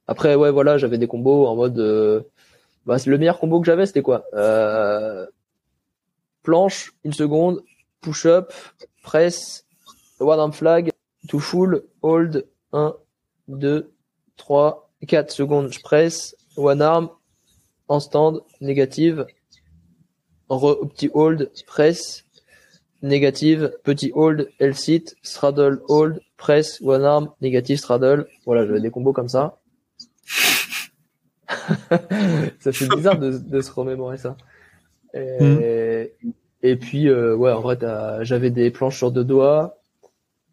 Après, ouais, voilà, j'avais des combos en mode. bah, le meilleur combo que j'avais, c'était quoi Planche, une seconde, push-up, press, one arm flag, to full, hold, 1, 2, 3, 4 secondes, je presse, one arm, en stand, négative, re, petit hold, press, négative, petit hold, L sit, straddle, hold, press, one arm, négative, straddle. Voilà, j'avais des combos comme ça. (laughs) ça fait bizarre de, de se remémorer ça. Et, hmm. et puis, euh, ouais, en vrai, j'avais des planches sur deux doigts,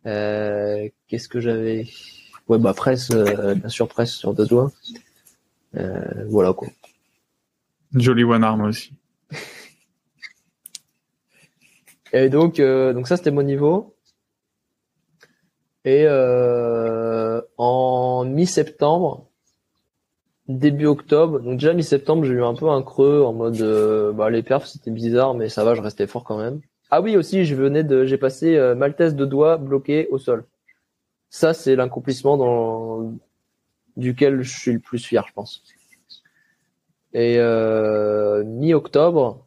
euh, qu'est-ce que j'avais? Ouais, bah presse, euh, bien sûr presse sur deux doigts. Euh, voilà quoi. Joli one arm aussi. Et donc, donc ça c'était mon niveau. Et en mi-septembre, début octobre, donc déjà mi-septembre, j'ai eu un peu un creux en mode, bah les perfs c'était bizarre, mais ça va, je restais fort quand même. Ah oui, aussi, je venais de, j'ai passé euh, de doigts bloqué au sol. Ça, c'est l'accomplissement dans duquel je suis le plus fier, je pense. Et euh, mi-octobre,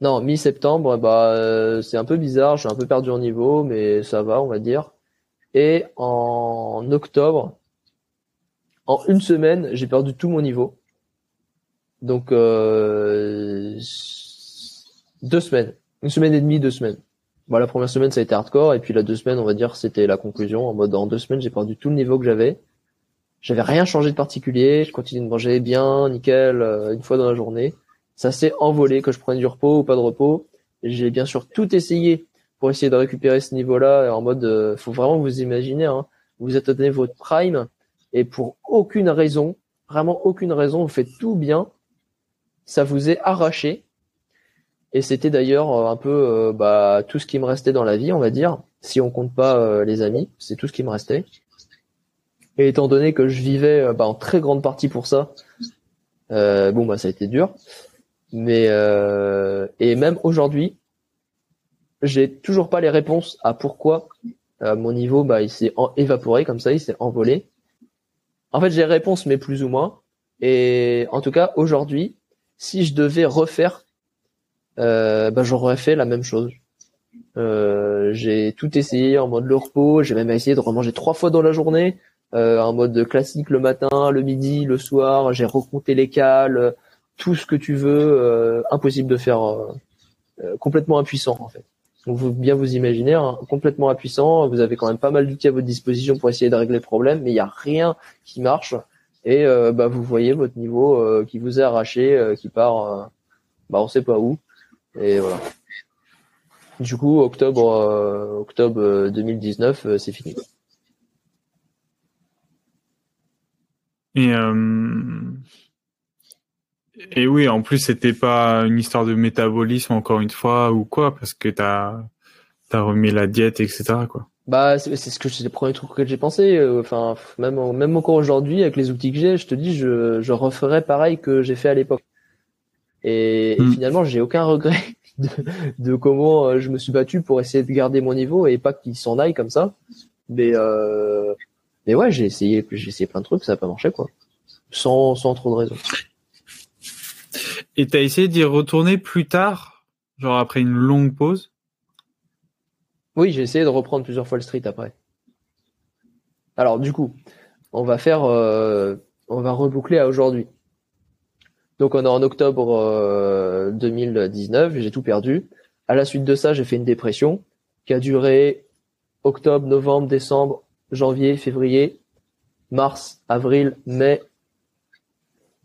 non, mi-septembre, bah euh, c'est un peu bizarre, j'ai un peu perdu en niveau, mais ça va, on va dire. Et en octobre, en une semaine, j'ai perdu tout mon niveau. Donc euh, deux semaines une semaine et demie, deux semaines. Bon, la première semaine, ça a été hardcore, et puis la deux semaines, on va dire, c'était la conclusion. En mode, en deux semaines, j'ai perdu tout le niveau que j'avais. J'avais rien changé de particulier. Je continue de manger bien, nickel, euh, une fois dans la journée. Ça s'est envolé, que je prenne du repos ou pas de repos. J'ai bien sûr tout essayé pour essayer de récupérer ce niveau-là en mode, euh, faut vraiment vous imaginer, hein, vous atteignez votre prime et pour aucune raison, vraiment aucune raison, vous faites tout bien, ça vous est arraché. Et c'était d'ailleurs euh, un peu euh, bah, tout ce qui me restait dans la vie, on va dire, si on compte pas euh, les amis, c'est tout ce qui me restait. Et étant donné que je vivais bah, en très grande partie pour ça, bon bah ça a été dur. Mais et même aujourd'hui, j'ai toujours pas les réponses à pourquoi mon niveau bah il s'est évaporé comme ça, il s'est envolé. En fait, j'ai les réponses mais plus ou moins. Et en tout cas, aujourd'hui, si je devais refaire, euh, bah, j'aurais fait la même chose. Euh, j'ai tout essayé en mode le repos. J'ai même essayé de remanger trois fois dans la journée, euh, en mode classique le matin, le midi, le soir. J'ai recompté les cales, tout ce que tu veux. Euh, impossible de faire euh, complètement impuissant en fait. Donc vous bien vous imaginer, hein, complètement impuissant. Vous avez quand même pas mal d'outils à votre disposition pour essayer de régler le problème, mais il n'y a rien qui marche et euh, bah, vous voyez votre niveau euh, qui vous est arraché, euh, qui part, bah on sait pas où, et voilà. Du coup, octobre, octobre 2019, c'est fini. Et et oui, en plus c'était pas une histoire de métabolisme encore une fois ou quoi, parce que t'as t'as remis la diète, etc. quoi. Bah, c'est ce que c'est le premier truc que j'ai pensé. Euh, enfin, même même encore aujourd'hui, avec les outils que j'ai, je te dis, je, je referais pareil que j'ai fait à l'époque. Et, hmm. finalement, j'ai aucun regret (laughs) de, de, comment euh, je me suis battu pour essayer de garder mon niveau et pas qu'il s'en aille comme ça. Mais euh, mais ouais, j'ai essayé, j'ai essayé plein de trucs, ça n'a pas marché quoi, sans sans trop de raison. Et t'as essayé d'y retourner plus tard, genre après une longue pause? Oui, j'ai essayé de reprendre plusieurs fois le street après. Alors du coup, on va faire, euh, on va reboucler à aujourd'hui. Donc on est en octobre 2019, euh, j'ai tout perdu. À la suite de ça, j'ai fait une dépression qui a duré octobre, novembre, décembre, janvier, février, mars, avril, mai.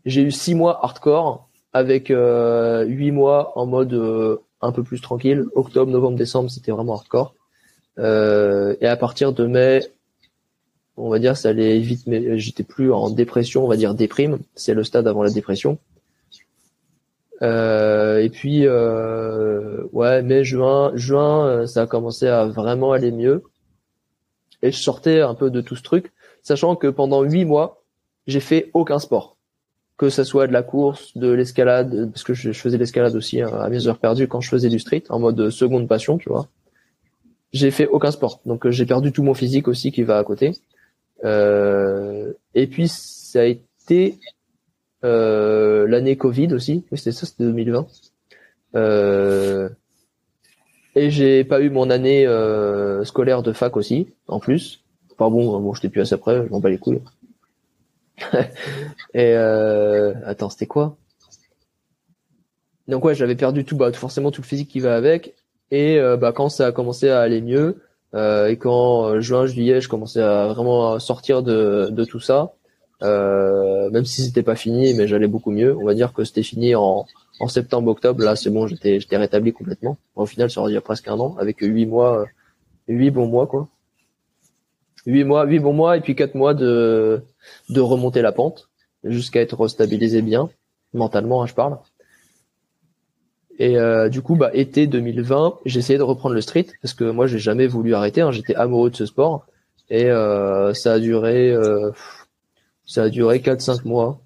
J'ai eu six mois hardcore avec euh, huit mois en mode un peu plus tranquille. Octobre, novembre, décembre, c'était vraiment hardcore. Euh, et à partir de mai, on va dire ça allait vite, mais j'étais plus en dépression, on va dire déprime. C'est le stade avant la dépression. Euh, et puis euh, ouais, mai, juin, juin, euh, ça a commencé à vraiment aller mieux. Et je sortais un peu de tout ce truc, sachant que pendant huit mois, j'ai fait aucun sport, que ça soit de la course, de l'escalade, parce que je, faisais l'escalade aussi hein, à mes heures perdues quand je faisais du street, en mode seconde passion, tu vois j'ai fait aucun sport. Donc euh, j'ai perdu tout mon physique aussi qui va à côté. Euh, et puis ça a été euh, l'année Covid aussi. Oui, c'était ça, c'était 2020. Euh, et j'ai pas eu mon année scolaire de fac aussi, en plus. Enfin bon, bon, j'étais plus assez près, je m'en bats les couilles. (laughs) et euh, attends, c'était quoi? Donc ouais, j'avais perdu tout, bah forcément tout le physique qui va avec. Et euh, bah, quand ça a commencé à aller mieux, euh, et quand euh, juin, juillet, je commençais à vraiment sortir de, de tout ça, euh, même si c'était pas fini, mais j'allais beaucoup mieux. On va dire que c'était fini en, en septembre, octobre. Là, c'est bon, j'étais j'étais rétabli complètement. Au final, ça aurait presque un an, avec huit mois, huit bons mois quoi. Huit mois, huit bons mois, et puis quatre mois de de remonter la pente jusqu'à être restabilisé bien mentalement, hein, je parle. Et euh, du coup, bah, été 2020, j'ai essayé de reprendre le street parce que moi, j'ai jamais voulu arrêter. Hein, J'étais amoureux de ce sport et euh, ça a duré, euh, ça a duré 4-5 mois,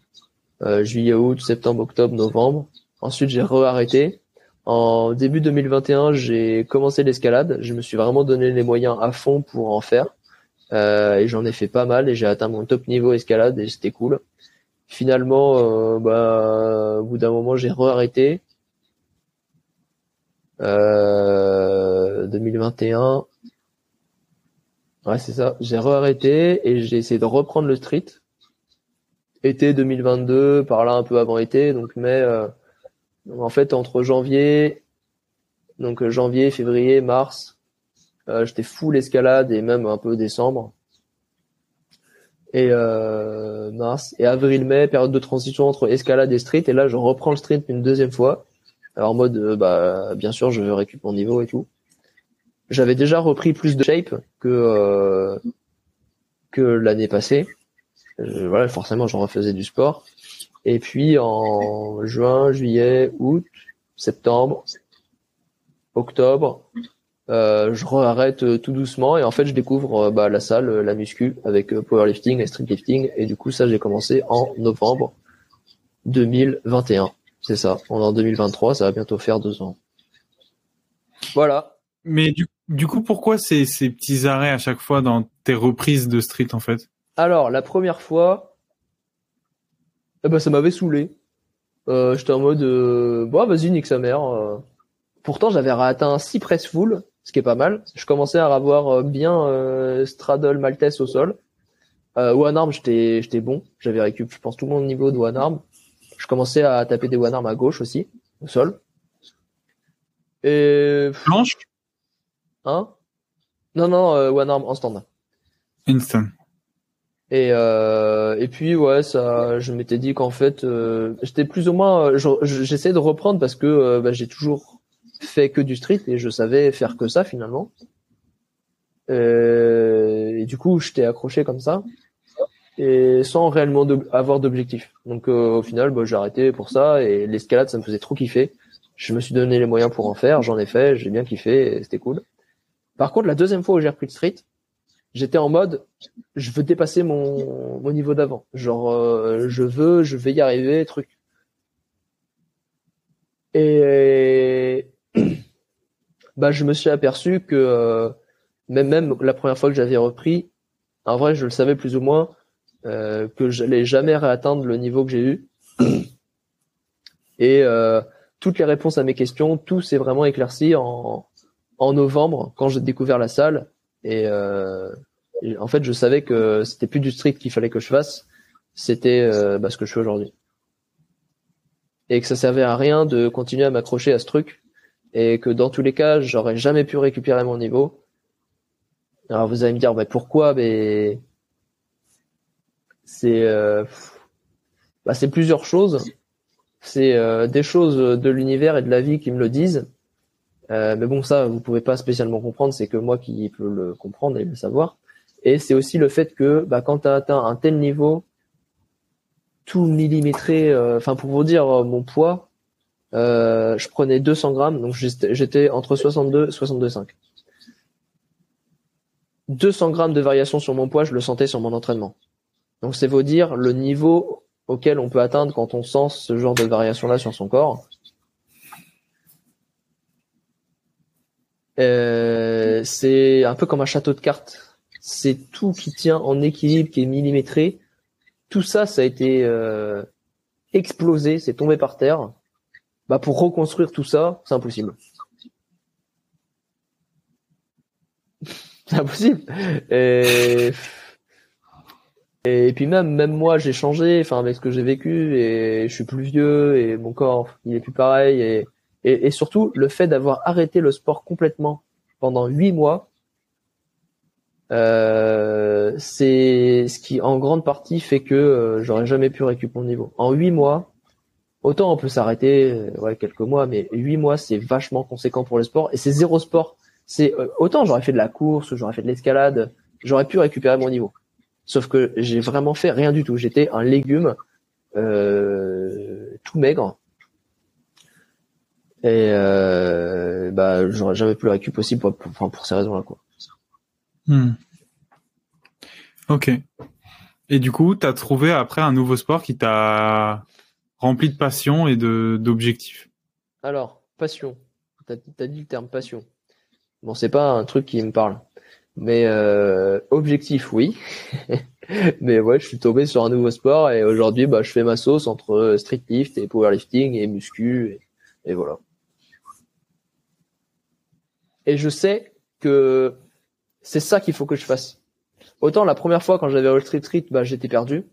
euh, juillet, août, septembre, octobre, novembre. Ensuite, j'ai re-arrêté. En début 2021, j'ai commencé l'escalade. Je me suis vraiment donné les moyens à fond pour en faire. Euh, et j'en ai fait pas mal et j'ai atteint mon top niveau escalade et c'était cool. Finalement, euh, bah, au bout d'un moment, j'ai re-arrêté. 2021. Euh, ouais, c'est ça. J'ai re-arrêté et j'ai essayé de reprendre le street. Été 2022, par là un peu avant été, donc mais euh, en fait entre janvier, donc euh, janvier, février, mars, j'étais full escalade et même un peu décembre. Et mars et avril-mai, période de transition entre escalade et street. Et là, je reprends le street une deuxième fois. Alors en mode, euh, bah, bien sûr, je veux récupérer mon niveau et tout. j'avais déjà repris plus de shape que euh, que l'année passée. Euh, voilà, forcément, j'en refaisais du sport. Et puis en juin, juillet, août, septembre, octobre, euh, je arrête euh, tout doucement et en fait je découvre bah, la salle, la muscu avec powerlifting et streetlifting et du coup ça j'ai commencé en novembre 2021. C'est ça. On est en 2023, ça va bientôt faire deux ans. Voilà. Mais du, du coup, pourquoi ces, ces petits arrêts à chaque fois dans tes reprises de street en fait? Alors la première fois, eh ben ça m'avait saoulé. Euh, J'étais en mode, euh, bon vas-y nique sa mère. Euh. Pourtant j'avais atteint 6 press full, ce qui est pas mal. Je commençais à avoir euh, bien euh, straddle maltese au sol. Euh, one arm j'étais j'étais bon. J'avais récupéré, je pense tout mon niveau de one arm. Je commençais à taper des one arm à gauche aussi au sol. Et planche. Hein? Non non one arm en stand. Instant. Et euh, et puis ouais ça je m'étais dit qu'en fait euh, j'étais plus ou moins euh, j'essayais de reprendre parce que euh, bah, j'ai toujours fait que du street et je savais faire que ça finalement euh, et du coup j'étais accroché comme ça et sans réellement avoir d'objectif donc au final bah, j'ai arrêté pour ça et l'escalade ça me faisait trop kiffer je me suis donné les moyens pour en faire j'en ai fait j'ai bien kiffé c'était cool par contre la deuxième fois où j'ai repris le street j'étais en mode je veux dépasser mon, mon niveau d'avant. Genre euh, je veux, je vais y arriver, truc. Et bah je me suis aperçu que euh, même même la première fois que j'avais repris, en vrai je le savais plus ou moins euh, que j'allais jamais réatteindre le niveau que j'ai eu. Et euh, toutes les réponses à mes questions, tout s'est vraiment éclairci en en novembre quand j'ai découvert la salle et, euh, en fait, je savais que c'était plus du street qu'il fallait que je fasse, c'était euh, bah, ce que je fais aujourd'hui. Et que ça servait à rien de continuer à m'accrocher à ce truc, et que dans tous les cas, j'aurais jamais pu récupérer mon niveau. Alors vous allez me dire, bah, pourquoi? Mais c'est euh, bah, c'est plusieurs choses. C'est euh, des choses de l'univers et de la vie qui me le disent. Euh, mais bon, ça, vous pouvez pas spécialement comprendre, c'est que moi qui peux le comprendre et le savoir. Et c'est aussi le fait que bah, quand tu as atteint un tel niveau, tout millimétré, euh, enfin pour vous dire euh, mon poids, euh, je prenais 200 grammes, donc j'étais entre 62 et 62,5. 200 grammes de variation sur mon poids, je le sentais sur mon entraînement. Donc c'est vous dire le niveau auquel on peut atteindre quand on sent ce genre de variation-là sur son corps. Euh, c'est un peu comme un château de cartes. C'est tout qui tient en équilibre, qui est millimétré. Tout ça, ça a été euh, explosé, c'est tombé par terre. Bah pour reconstruire tout ça, c'est impossible. c'est impossible. Et... puis même même moi j'ai changé, enfin avec ce que j'ai vécu et je suis plus vieux et mon corps il est plus pareil et et, surtout, le fait d'avoir arrêté le sport complètement pendant huit mois, euh, c'est ce qui en grande partie fait que euh, j'aurais jamais pu récupérer mon niveau. En huit mois, autant on peut s'arrêter euh, ouais quelques mois, mais huit mois c'est vachement conséquent pour le sport et c'est zéro sport. C'est autant j'aurais fait de la course, j'aurais fait de l'escalade, j'aurais pu récupérer mon niveau. Sauf que j'ai vraiment fait rien du tout. J'étais un légume tout maigre et euh, bah, j'aurais jamais pu le récupérer possible pour, pour, pour ces raisons-là. Quoi. Hmm. Ok. Et du coup, tu as trouvé après un nouveau sport qui t'a rempli de passion et d'objectifs. Alors, passion. Tu as, dit le terme passion. Bon, c'est pas un truc qui me parle. Mais euh, objectif, oui. (laughs) Mais ouais, je suis tombé sur un nouveau sport et aujourd'hui, bah, je fais ma sauce entre street lift et powerlifting et muscu et voilà. Et je sais que c'est ça qu'il faut que je fasse. Autant la première fois quand j'avais Street Street, bah, j'étais perdu.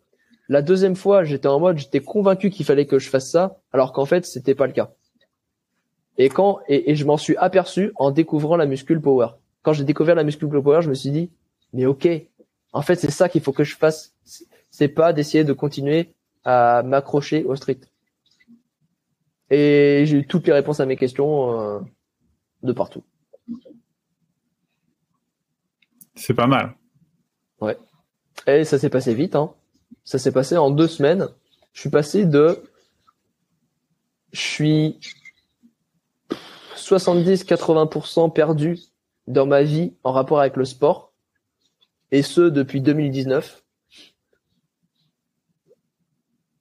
La deuxième fois, j'étais en mode, j'étais convaincu qu'il fallait que je fasse ça, alors qu'en fait, c'était pas le cas. Et quand et, et je m'en suis aperçu en découvrant la muscle power. Quand j'ai découvert la muscle power, je me suis dit, mais ok, en fait, c'est ça qu'il faut que je fasse. C'est pas d'essayer de continuer à m'accrocher au street. Et j'ai eu toutes les réponses à mes questions euh, de partout. C'est pas mal. Ouais. Et ça s'est passé vite, hein. Ça s'est passé en deux semaines. Je suis passé de, je suis 70-80% perdu dans ma vie en rapport avec le sport. Et ce, depuis 2019.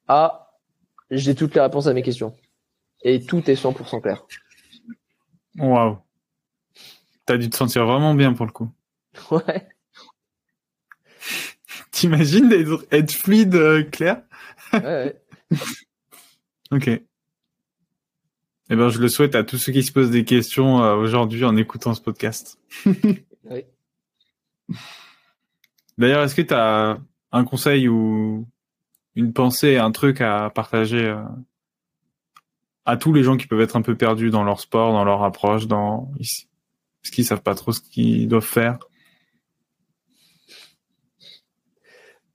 À, j'ai toutes les réponses à mes questions. Et tout est 100% clair. Waouh. T'as dû te sentir vraiment bien pour le coup. (laughs) Ouais. T'imagines d'être être fluide, euh, clair Ouais, ouais. (laughs) Ok. Eh ben, je le souhaite à tous ceux qui se posent des questions euh, aujourd'hui en écoutant ce podcast. (laughs) Oui. D'ailleurs, est-ce que tu as un conseil ou une pensée, un truc à partager euh, à tous les gens qui peuvent être un peu perdus dans leur sport, dans leur approche, dans ce qu'ils savent pas trop ce qu'ils doivent faire?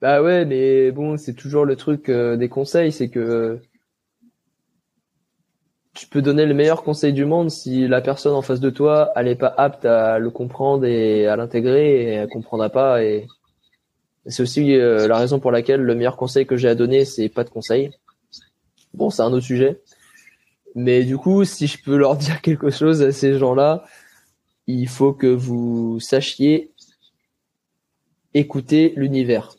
Bah ouais, mais bon, c'est toujours le truc euh, des conseils, c'est que tu peux donner le meilleur conseil du monde si la personne en face de toi, elle est pas apte à le comprendre et à l'intégrer et elle comprendra pas et c'est aussi euh, la raison pour laquelle le meilleur conseil que j'ai à donner, c'est pas de conseil. Bon, c'est un autre sujet. Mais du coup, si je peux leur (laughs) dire quelque chose à ces gens-là, il faut que vous sachiez écouter l'univers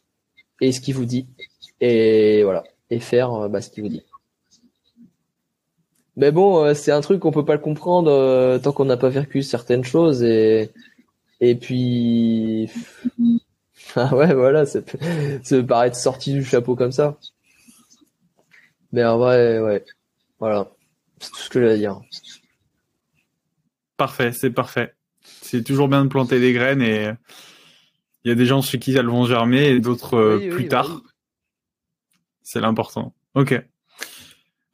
et ce qu'il vous dit et voilà et faire euh, bah, ce qu'il vous dit. Mais bon, euh, c'est un truc qu'on peut pas le comprendre euh, tant qu'on n'a pas vécu certaines choses et et puis (laughs) ah ouais voilà, ça peut, (laughs) ça peut paraître sorti du chapeau comme ça. Mais en vrai, ouais, voilà, c'est tout ce que à dire. Parfait, c'est parfait. C'est toujours bien de planter des graines et il y a des gens chez qui elles vont germer et d'autres euh, Oui, oui, plus tard. C'est l'important. Ok.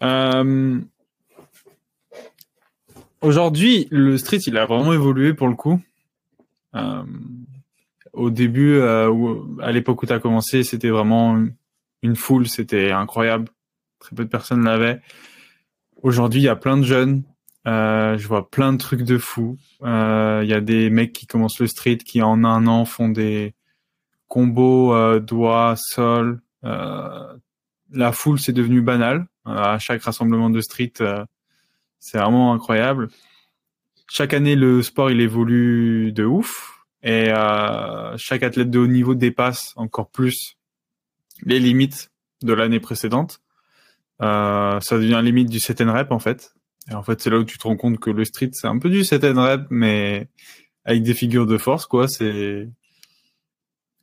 Euh, Aujourd'hui, le street, il a vraiment évolué pour le coup. Euh, au début, euh, où- à l'époque où tu as commencé, c'était vraiment une foule, c'était incroyable. Très peu de personnes l'avaient. Aujourd'hui, il y a plein de jeunes. Euh, je vois plein de trucs de fous. Euh, Il y a des mecs qui commencent le street qui en un an font des combos euh, doigts, sol. Euh, la foule, c'est devenu banal. Euh, à chaque rassemblement de street, euh, c'est vraiment incroyable. Chaque année, le sport, il évolue de ouf. Et euh, chaque athlète de haut niveau dépasse encore plus les limites de l'année précédente. Euh, ça devient limite du set and rep, en fait. Et en fait, c'est là où tu te rends compte que le street, c'est un peu du set and rep, mais avec des figures de force, quoi. C'est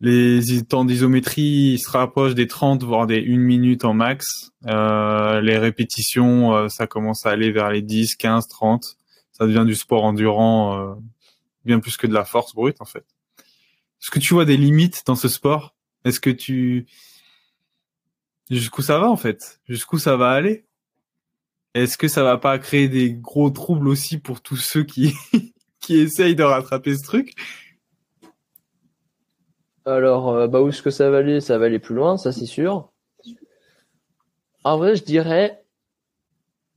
les temps d'isométrie ils se rapprochent des 30 voire des 1 minute en max. Euh, les répétitions, euh, ça commence à aller vers les 10, 15, 30. Ça devient du sport endurant euh, bien plus que de la force brute en fait. Est-ce que tu vois des limites dans ce sport? Est-ce que tu jusqu'où ça va en fait? Jusqu'où ça va aller? Est-ce que ça va pas créer des gros troubles aussi pour tous ceux qui (laughs) qui essayent de rattraper ce truc? Alors, euh, bah où est-ce que ça va aller? Ça va aller plus loin, ça c'est sûr. En vrai, je dirais,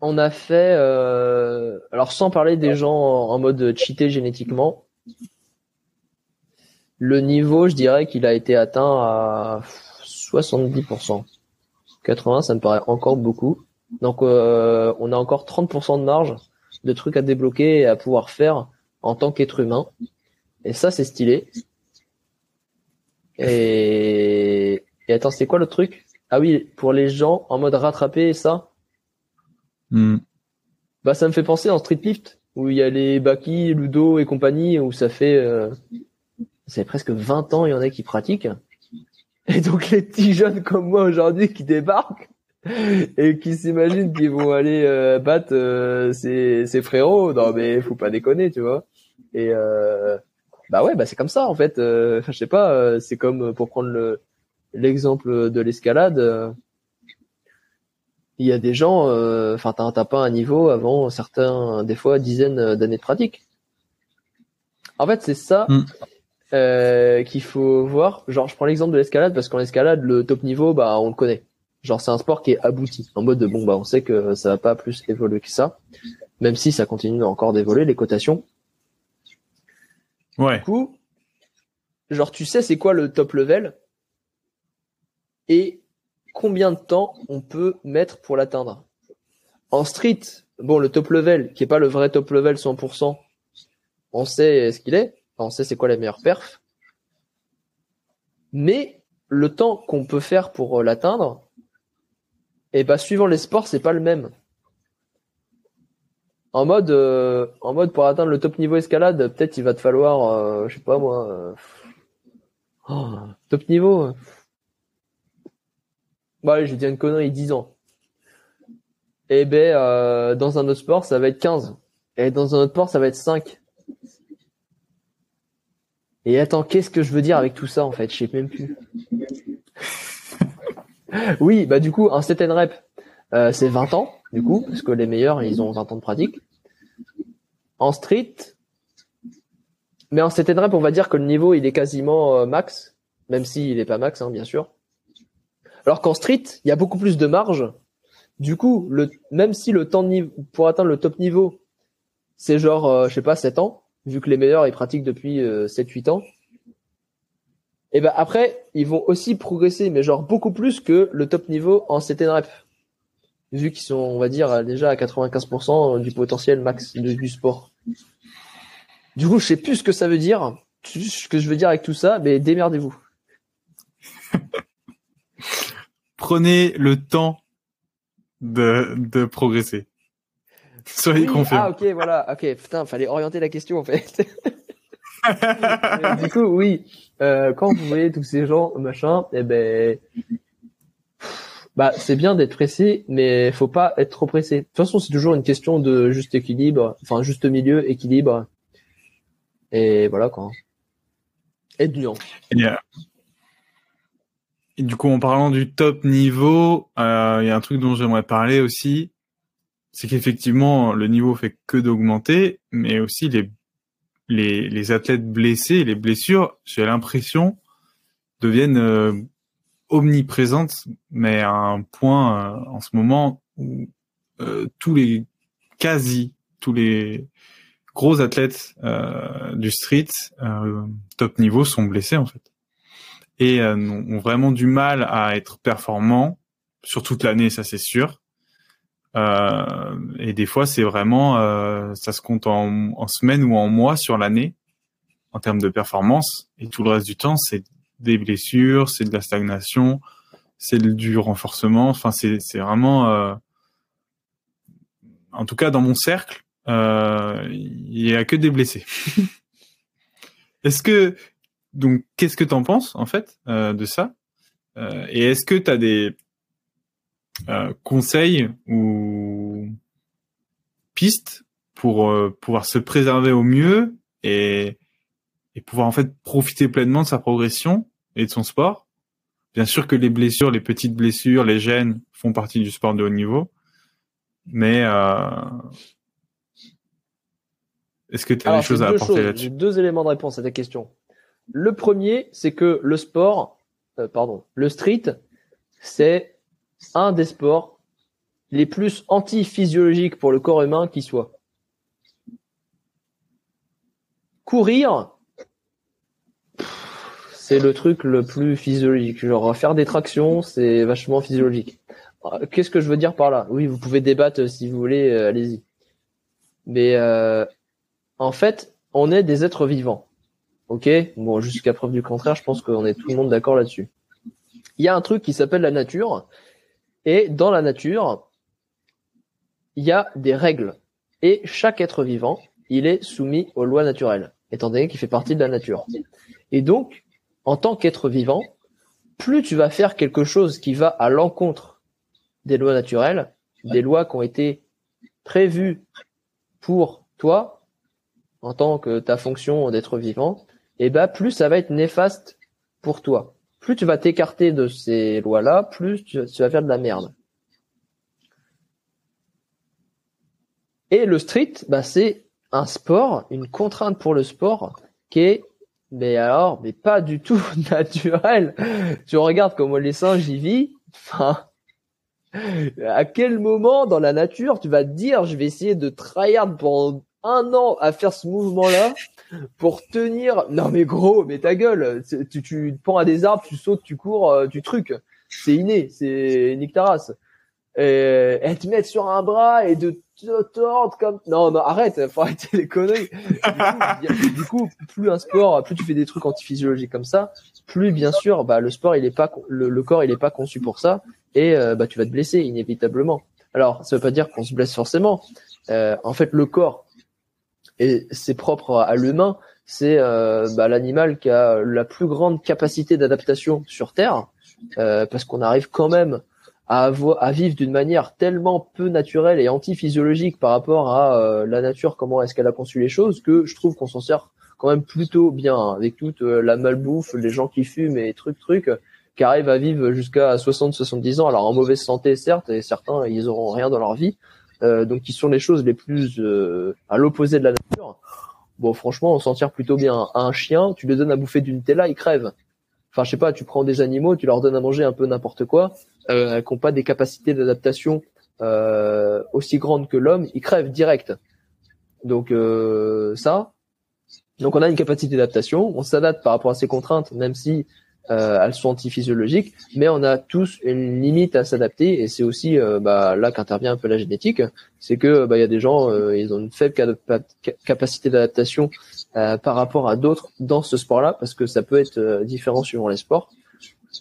on a fait, euh, alors sans parler des gens en, mode cheaté génétiquement, le niveau, je dirais qu'il a été atteint à 70%. 80, ça me paraît encore beaucoup. Donc, euh, on a encore 30% de marge de trucs à débloquer et à pouvoir faire en tant qu'être humain. Et ça, c'est stylé. Et, et attends, c'était quoi le truc? Ah oui, pour les gens en mode rattrapé, ça? Hmm. Bah, ça me fait penser en street lift, où il y a les Baki, Ludo et compagnie, où ça fait, euh, ça fait presque 20 ans, il y en a qui pratiquent. Et donc, les petits jeunes comme moi aujourd'hui qui débarquent, (laughs) et qui s'imaginent qu'ils vont aller euh, battre euh, ces, ces frérots, non mais faut pas déconner, tu vois. Et euh, bah ouais, bah c'est comme ça en fait. Euh, Enfin, (laughs) je sais pas, euh, c'est comme euh, pour prendre le l'exemple de l'escalade. euh, Il y a des gens, enfin t'as t'as pas un niveau avant certains, des fois dizaines d'années de pratique. En fait, c'est ça Mm. euh, qu'il faut voir. Genre, je prends l'exemple de l'escalade parce qu'en escalade, le top niveau, bah on le connaît. Genre, c'est un sport qui est abouti. En mode de bon, bah on sait que ça va pas plus évoluer que ça, même si ça continue encore d'évoluer les cotations. Ouais. Du coup, genre tu sais c'est quoi le top level et combien de temps on peut mettre pour l'atteindre. En street, bon le top level qui est pas le vrai top level 100%, on sait ce qu'il est, on sait c'est quoi la meilleure perf. Mais le temps qu'on peut faire pour euh, l'atteindre, et bah suivant les sports, c'est pas le même. En mode, euh, en mode pour atteindre le top niveau escalade, peut-être il va te falloir, euh, je sais pas moi, oh, top niveau. Bon allez, je dis une connerie, 10 ans. Et eh ben dans un autre sport, ça va être 15. Et dans un autre sport, ça va être 5. Et attends, qu'est-ce que je veux dire avec tout ça en fait? Je sais même plus. Oui, bah du coup, un set and rep, euh, c'est 20 ans, du coup, parce que les meilleurs, ils ont 20 ans de pratique. En street, mais en set and rep, on va dire que le niveau, il est quasiment euh, max, même s'il n'est pas max, hein, bien sûr. Alors qu'en street, il y a beaucoup plus de marge. Du coup, le, même si le temps de pour atteindre le top niveau, c'est genre, euh, je sais pas, 7 ans, vu que les meilleurs ils pratiquent depuis 7-8 euh, ans. Et ben après, ils vont aussi progresser, mais genre beaucoup plus que le top niveau en CTN rep. Vu qu'ils sont, on va dire, déjà à 95% du potentiel max du sport. Du coup, je sais plus ce que ça veut dire, ce que je veux dire avec tout ça, mais démerdez-vous. (laughs) Prenez le temps de, de progresser. Soyez oui, Ah, ok, voilà. Ok, putain, fallait orienter la question, en fait. (laughs) du coup, oui. Euh, quand vous voyez tous ces gens, machin, eh ben, bah, c'est bien d'être pressé, mais faut pas être trop pressé. De toute façon, c'est toujours une question de juste équilibre, enfin, juste milieu, équilibre. Et voilà, quoi. Et nuance. Euh, du coup, en parlant du top niveau, euh, il y a un truc dont j'aimerais parler aussi c'est qu'effectivement le niveau fait que d'augmenter, mais aussi les, les, athlètes blessés, les blessures, j'ai l'impression deviennent euh, omniprésentes, mais à un point euh, en ce moment où euh, tous les quasi tous les gros athlètes du street top niveau sont blessés en fait et ont vraiment du mal à être performants sur toute l'année, ça c'est sûr. Euh, et des fois, c'est vraiment, euh, ça se compte en, en semaines ou en mois sur l'année en termes de performance. Et tout le reste du temps, c'est des blessures, c'est de la stagnation, c'est du renforcement. Enfin, c'est vraiment, euh, en tout cas dans mon cercle, il y a que des blessés. (laughs) est-ce que donc qu'est-ce que tu en penses en fait de ça? Et est-ce que tu as des euh, conseils ou pistes pour euh, pouvoir se préserver au mieux et, et pouvoir en fait profiter pleinement de sa progression et de son sport. Bien sûr que les blessures, les petites blessures, les gènes font partie du sport de haut niveau, mais euh, est-ce que tu as des choses à apporter là-dessus J'ai deux éléments de réponse à ta question. Le premier, c'est que le sport, euh, pardon, le street, c'est un des sports les plus anti-physiologiques pour le corps humain qui soit. Courir, c'est le truc le plus physiologique. Genre faire des tractions, c'est vachement physiologique. Qu'est-ce que je veux dire par là? Oui, vous pouvez débattre si vous voulez, euh, allez-y. Mais euh, en fait, on est des êtres vivants. Ok? Bon, jusqu'à preuve du contraire, je pense qu'on est tout le monde d'accord là-dessus. Il y a un truc qui s'appelle la nature, et dans la nature, il y a des règles. Et chaque être vivant, il est soumis aux lois naturelles, étant donné qu'il fait partie de la nature. Et donc, en tant qu'être vivant, plus tu vas faire quelque chose qui va à l'encontre des lois naturelles, des lois qui ont été prévues pour toi, en tant que ta fonction d'être vivant, et eh ben plus ça va être néfaste pour toi plus tu vas t'écarter de ces lois-là, plus tu, vas faire de la merde. Et le street, bah, c'est un sport, une contrainte pour le sport qui est, mais alors, mais pas du tout (laughs) naturel. Tu regardes comment les singes y vivent. Enfin, à quel moment dans la nature tu vas te dire, je vais essayer de tryhard pendant un an à faire ce mouvement-là pour tenir. Non mais gros, mais ta gueule, tu, te prends à des arbres, tu sautes, tu cours, euh, tu trucs. C'est inné, c'est Taras. Et, et te mettre sur un bras et de te tordre comme. Non, non, arrête, faut arrêter les conneries. Du coup, plus un sport, plus tu fais des trucs antiphysiologiques comme ça, plus bien sûr, bah le sport il est pas, le, corps il est pas conçu pour ça et euh, bah tu vas te blesser inévitablement. Alors, ça veut pas dire qu'on se blesse forcément. Euh, en fait, le corps et c'est propre à l'humain, c'est euh, bah, l'animal qui a la plus grande capacité d'adaptation sur Terre, euh, parce qu'on arrive quand même à, à vivre d'une manière tellement peu naturelle et anti-physiologique par rapport à euh, la nature, comment est-ce qu'elle a conçu les choses, que je trouve qu'on s'en sert quand même plutôt bien, hein, avec toute euh, la malbouffe, les gens qui fument et trucs, trucs, qui arrivent à vivre jusqu'à 60-70 ans, alors en mauvaise santé certes, et certains ils auront rien dans leur vie, donc qui sont les choses les plus euh, à l'opposé de la nature. Bon, franchement, on s'en tire plutôt bien. Un chien, tu lui donnes à bouffer d'une Nutella, il crève. Enfin, je sais pas, tu prends des animaux, tu leur donnes à manger un peu n'importe quoi, euh, qui n'ont pas des capacités d'adaptation euh, aussi grandes que l'homme, ils crèvent direct. Donc euh, ça. Donc on a une capacité d'adaptation, on s'adapte par rapport à ces contraintes, même si euh, elles sont antiphysiologiques, mais on a tous une limite à s'adapter et c'est aussi euh, bah, là qu'intervient un peu la génétique, c'est que bah, il y a des gens euh, ils ont une faible capacité d'adaptation euh, par rapport à d'autres dans ce sport-là parce que ça peut être euh, différent suivant les sports.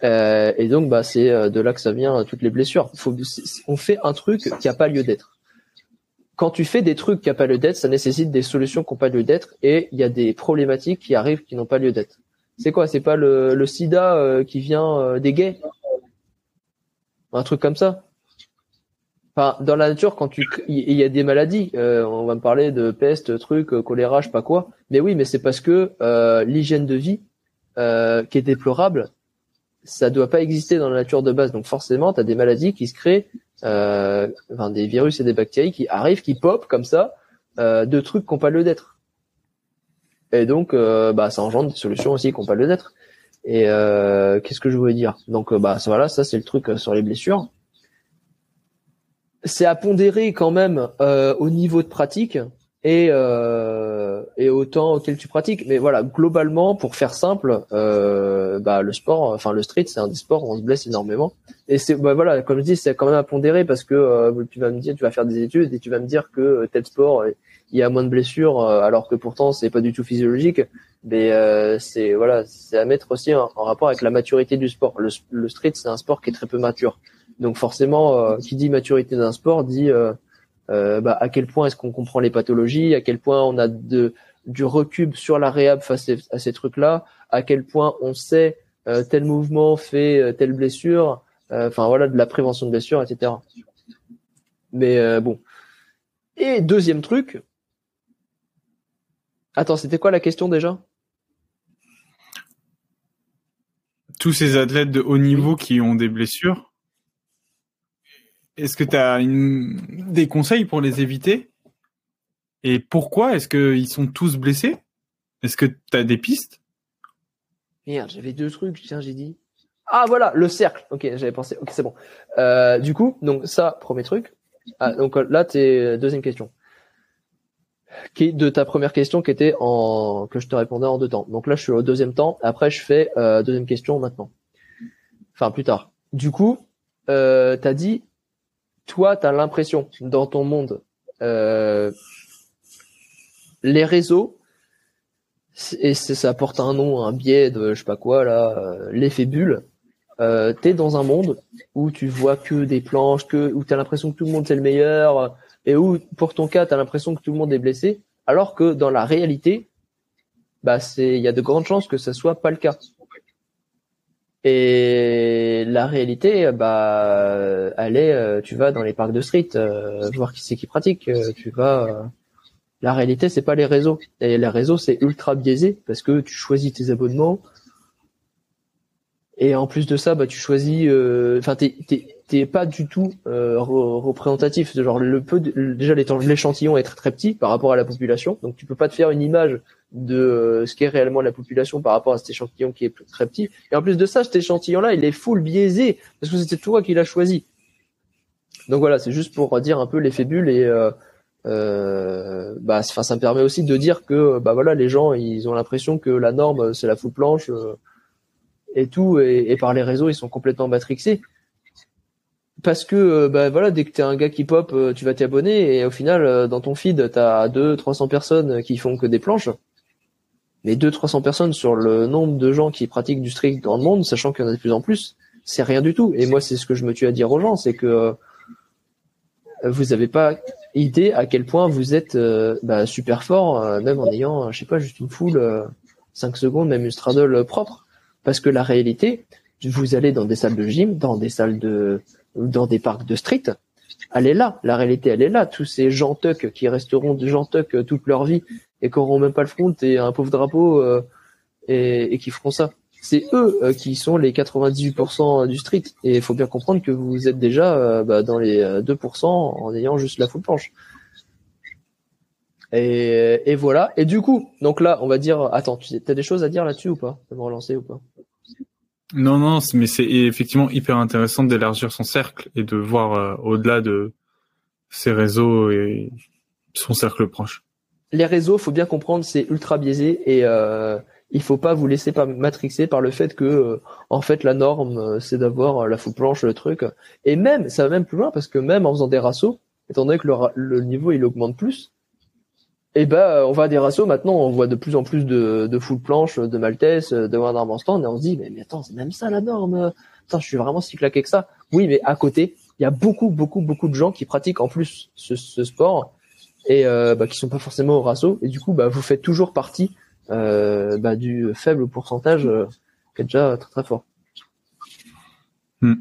et donc bah c'est de là que ça vient toutes les blessures. On fait un truc qui a pas lieu d'être quand tu fais des trucs qui n'ont pas lieu d'être, ça nécessite des solutions qui n'ont pas lieu d'être et il y a des problématiques qui arrivent qui n'ont pas lieu d'être. C'est quoi C'est pas le, sida euh, qui vient euh, des gays? Un truc comme ça? Enfin, dans la nature, quand tu, il y, a des maladies. Euh, on va me parler de peste, truc, choléra, je sais pas quoi. Mais oui, mais c'est parce que l'hygiène de vie, qui est déplorable, ça doit pas exister dans la nature de base. Donc forcément, tu as des maladies qui se créent, des virus et des bactéries qui arrivent, qui pop comme ça, de trucs qui n'ont pas lieu d'être. Et donc, euh, bah, ça engendre des solutions aussi qui n'ont pas lieu d'être. Et euh, qu'est-ce que je voulais dire? Donc, euh, bah, ça, voilà, ça c'est le truc sur les blessures. C'est à pondérer quand même au niveau de pratique et et au temps auquel tu pratiques. Mais voilà, globalement, pour faire simple, bah, le sport, enfin le street, c'est un des sports où on se blesse énormément. Et c'est bah, voilà, comme je dis, c'est quand même à pondérer parce que tu vas me dire, tu vas faire des études et tu vas me dire que tel sport il y a moins de blessures euh, alors que pourtant c'est pas du tout physiologique mais euh, c'est voilà c'est à mettre aussi en, rapport avec la maturité du sport. Le, le street c'est un sport qui est très peu mature. Donc forcément euh, qui dit maturité d'un sport dit bah, à quel point est-ce qu'on comprend les pathologies à quel point on a de du recul sur la réhab face à ces trucs là à quel point on sait tel mouvement fait telle blessure enfin voilà de la prévention de blessures etc mais bon. Et deuxième truc Attends, c'était quoi la question déjà? Tous ces athlètes de haut niveau qui ont des blessures, est-ce que tu as des conseils pour les éviter? Et pourquoi est-ce qu'ils sont tous blessés? Est-ce que tu as des pistes? Merde, j'avais deux trucs, tiens, j'ai dit. Ah voilà, le cercle. Ok, j'avais pensé. Ok, c'est bon. Euh, du coup, donc ça, premier truc. Ah, donc là, t'es deuxième question qui de ta première question qui était en que je te répondais en deux temps. Donc là, je suis au deuxième temps. Après, je fais euh, deuxième question maintenant. Enfin, plus tard. Du coup, euh, t'as dit, toi, t'as l'impression dans ton monde, euh, les réseaux, et ça porte un nom, un biais de je sais pas quoi là, euh, l'effet bulle. Euh, t'es dans un monde où tu vois que des planches, que où t'as l'impression que tout le monde c'est le meilleur, et où pour ton cas, tu as l'impression que tout le monde est blessé, alors que dans la réalité, bah c'est il y a de grandes chances que ça soit pas le cas. Et la réalité, bah, elle est, euh, tu vas dans les parcs de street, euh, voir qui c'est qui pratique. Euh, tu vas, la réalité, c'est pas les réseaux. Et les réseaux, c'est ultra biaisé parce que tu choisis tes abonnements. Et en plus de ça, bah, tu choisis, enfin, t'es, t'es pas du tout euh, représentatif. Genre le peu, déjà l'échantillon est très très petit par rapport à la population, donc tu peux pas te faire une image de euh, ce qu'est réellement la population par rapport à cet échantillon qui est très petit. Et en plus de ça, cet échantillon-là, il est full biaisé parce que c'était toi qui l'as choisi. Donc voilà, c'est juste pour dire un peu l'effet bulle et euh, euh, bah, enfin, ça me permet aussi de dire que, bah voilà, les gens, ils ont l'impression que la norme, c'est la full planche euh, et tout, et, et, par les réseaux, ils sont complètement matrixés. Parce que, euh, bah voilà, dès que t'es un gars qui pop, euh, tu vas t'abonner, et au final, dans ton feed, t'as 200-300 personnes qui font que des planches. Mais 200-300 personnes sur le nombre de gens qui pratiquent du streak dans le monde, sachant qu'il y en a de plus en plus, c'est rien du tout. Et moi, c'est ce que je me tue à dire aux gens, c'est que vous avez pas idée à quel point vous êtes euh, bah, super fort, euh, même en ayant, je sais pas, juste une foule, 5 euh, secondes, même une straddle propre. Parce que la réalité, vous allez dans des salles de gym, dans des salles de, dans des parcs de street, elle est là. La réalité, elle est là. Tous ces gens tuck qui resteront des gens tuck toute leur vie et qui auront même pas le front et un pauvre drapeau et, et qui feront ça c'est eux euh, qui sont les 98% du street. Et il faut bien comprendre que vous êtes déjà euh, bah, dans les 2% euh, en ayant juste la full planche. Et, voilà. Et du coup, donc là, on va dire, attends, tu as des choses à dire là-dessus ou pas? Tu me relancer ou pas? Non, non, mais c'est effectivement hyper intéressant d'élargir son cercle et de voir au-delà de ses réseaux et son cercle proche. Les réseaux, faut bien comprendre, c'est ultra biaisé et il faut pas vous laisser pas matrixer par le fait que euh, en fait la norme euh, c'est d'avoir euh, la faux planche le truc et même ça va même plus loin parce que même en faisant des rassos étant donné que le, niveau il augmente plus et eh ben on va à des rassos maintenant on voit de plus en plus de, de full planche de maltese de one arm en stand et on se dit mais, mais attends c'est même ça la norme Attends, je suis vraiment si claqué que ça oui mais à côté il y a beaucoup beaucoup beaucoup de gens qui pratiquent en plus ce, sport et euh, bah, qui sont pas forcément au rasso et du coup bah vous faites toujours partie euh, bah, du faible pourcentage euh, qui est déjà très très fort. Hmm.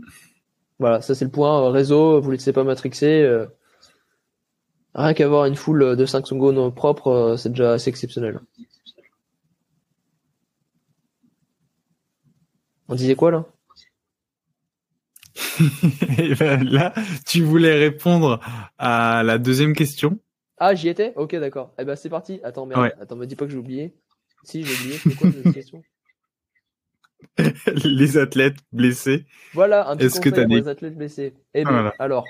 Voilà, ça c'est le point réseau, vous ne laissez pas matrixer. Euh, rien qu'avoir une foule de 5 secondes propre, c'est déjà assez exceptionnel. On disait quoi là (laughs) eh ben, Là, tu voulais répondre à la deuxième question. Ah, j'y étais? Ok, d'accord. Eh ben c'est parti. Attends, merde. Attends, me dis pas que j'ai oublié. Si, j'ai oublié, c'est quoi cette question? (laughs) Les athlètes blessés. Voilà, un petit Est-ce conseil que pour les athlètes blessés. Eh ben, alors,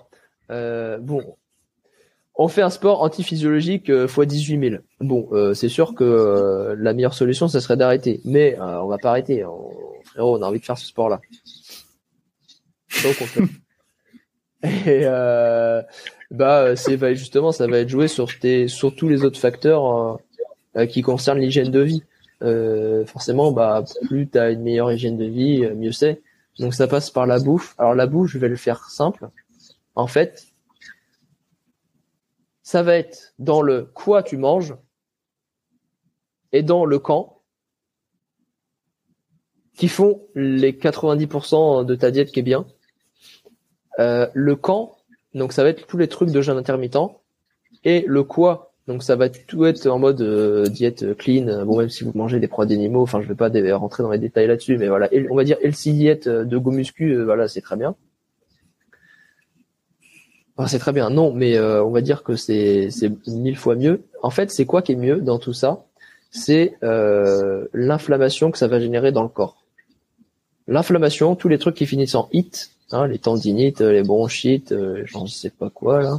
euh, bon, on fait un sport antiphysiologique euh, x 18 000. Bon, euh, c'est sûr que euh, la meilleure solution, ça serait d'arrêter. Mais euh, on va pas arrêter. frérot, on a envie de faire ce sport-là. Donc on fait. (laughs) Et bah, c'est bah, justement, ça va être joué sur, tes, sur tous les autres facteurs euh, qui concerne l'hygiène de vie. Euh, forcément, bah, plus tu as une meilleure hygiène de vie, euh, mieux c'est. Donc ça passe par la bouffe. Alors la bouffe, je vais le faire simple. En fait, ça va être dans le quoi tu manges et dans le quand qui font les 90% de ta diète qui est bien. Euh, le quand, donc ça va être tous les trucs de jeûne intermittent et le quoi donc ça va tout être en mode euh, diète clean. Bon même si vous mangez des produits animaux, enfin je vais pas rentrer dans les détails là-dessus, mais voilà, on va dire healthy diète de go muscu, euh, voilà c'est très bien. C'est très bien, non, mais euh, on va dire que c'est mille fois mieux. En fait, c'est quoi qui est mieux dans tout ça? C'est l'inflammation que ça va générer dans le corps. L'inflammation, tous les trucs qui finissent en it, hein, les tendinites, les bronchites, j'en sais pas quoi là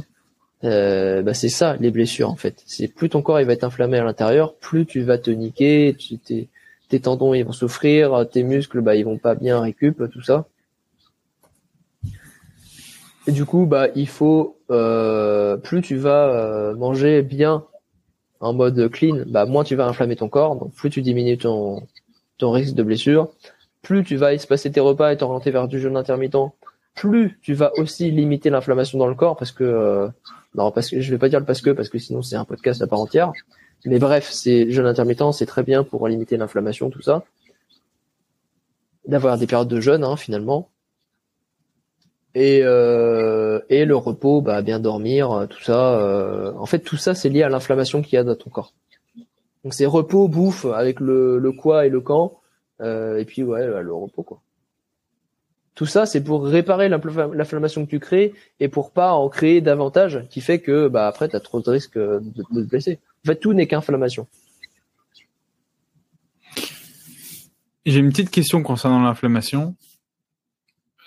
euh, bah c'est ça les blessures en fait. C'est plus ton corps va être inflammé à l'intérieur, plus tu vas te niquer, tes, tes tendons ils vont souffrir, tes muscles bah ils vont pas bien récup tout ça. Et du coup bah il faut euh, plus tu vas euh, manger bien en mode clean, bah moins tu vas inflammer ton corps, donc plus tu diminues ton ton risque de blessure, plus tu vas espacer tes repas et t'orienter vers du jeûne intermittent, plus tu vas aussi limiter l'inflammation dans le corps parce que euh, non, parce que je vais pas dire le parce que parce que sinon c'est un podcast à part entière. Mais bref, c'est jeûne intermittent, c'est très bien pour limiter l'inflammation, tout ça. D'avoir des périodes de jeûne, hein, finalement. Et euh, et le repos, bah bien dormir, tout ça. Euh, en fait, tout ça c'est lié à l'inflammation qu'il y a dans ton corps. Donc c'est repos, bouffe avec le quoi et le quand. Euh, et puis ouais, le repos quoi. Tout ça, c'est pour réparer l'inflammation que tu crées et pour pas en créer davantage, qui fait que bah après tu as trop de risques de, te blesser. En fait, tout n'est qu'inflammation. J'ai une petite question concernant l'inflammation.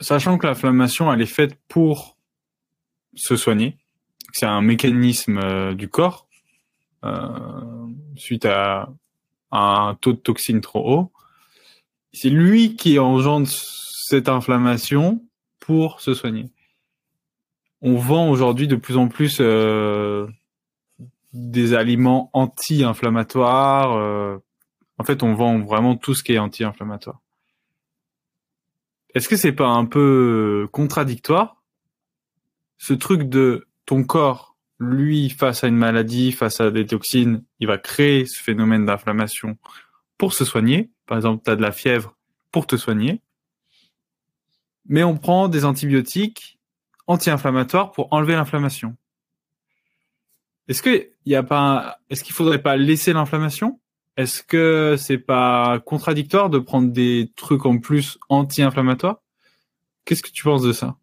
Sachant que l'inflammation, elle est faite pour se soigner, c'est un mécanisme du corps suite à, un taux de toxine trop haut. C'est lui qui engendre cette inflammation pour se soigner. On vend aujourd'hui de plus en plus des aliments anti-inflammatoires. en fait, on vend vraiment tout ce qui est anti-inflammatoire. Est-ce que c'est pas un peu contradictoire ce truc de ton corps, lui, face à une maladie, face à des toxines, il va créer ce phénomène d'inflammation pour se soigner? Par exemple, tu as de la fièvre pour te soigner. Mais on prend des antibiotiques anti-inflammatoires pour enlever l'inflammation. Est-ce que y a pas, est-ce qu'il faudrait pas laisser l'inflammation? Est-ce que c'est pas contradictoire de prendre des trucs en plus anti-inflammatoires? Qu'est-ce que tu penses de ça?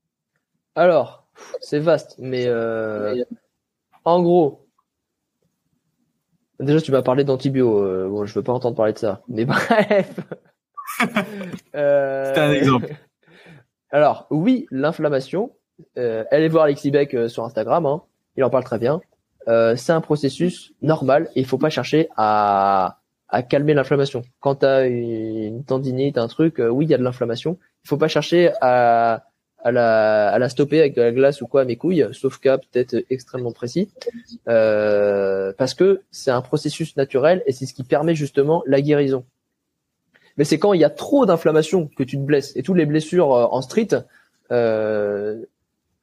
Alors, c'est vaste, mais euh, en gros, déjà tu m'as parlé d'antibio. Euh, bon, je veux pas entendre parler de ça, mais (laughs) bref. (laughs) euh, un exemple. (laughs) Alors oui, l'inflammation. Euh, allez voir Alexis Beck euh, sur Instagram, hein, il en parle très bien. C'est un processus normal et il faut pas chercher à, à calmer l'inflammation. Quand tu as une tendinite, un truc, oui, il y a de l'inflammation. Il faut pas chercher à à la, à la stopper avec de la glace ou quoi mes couilles, sauf cas peut-être extrêmement précis, euh, parce que c'est un processus naturel et c'est ce qui permet justement la guérison. Mais c'est quand il y a trop d'inflammation que tu te blesses et toutes les blessures euh, en street, euh,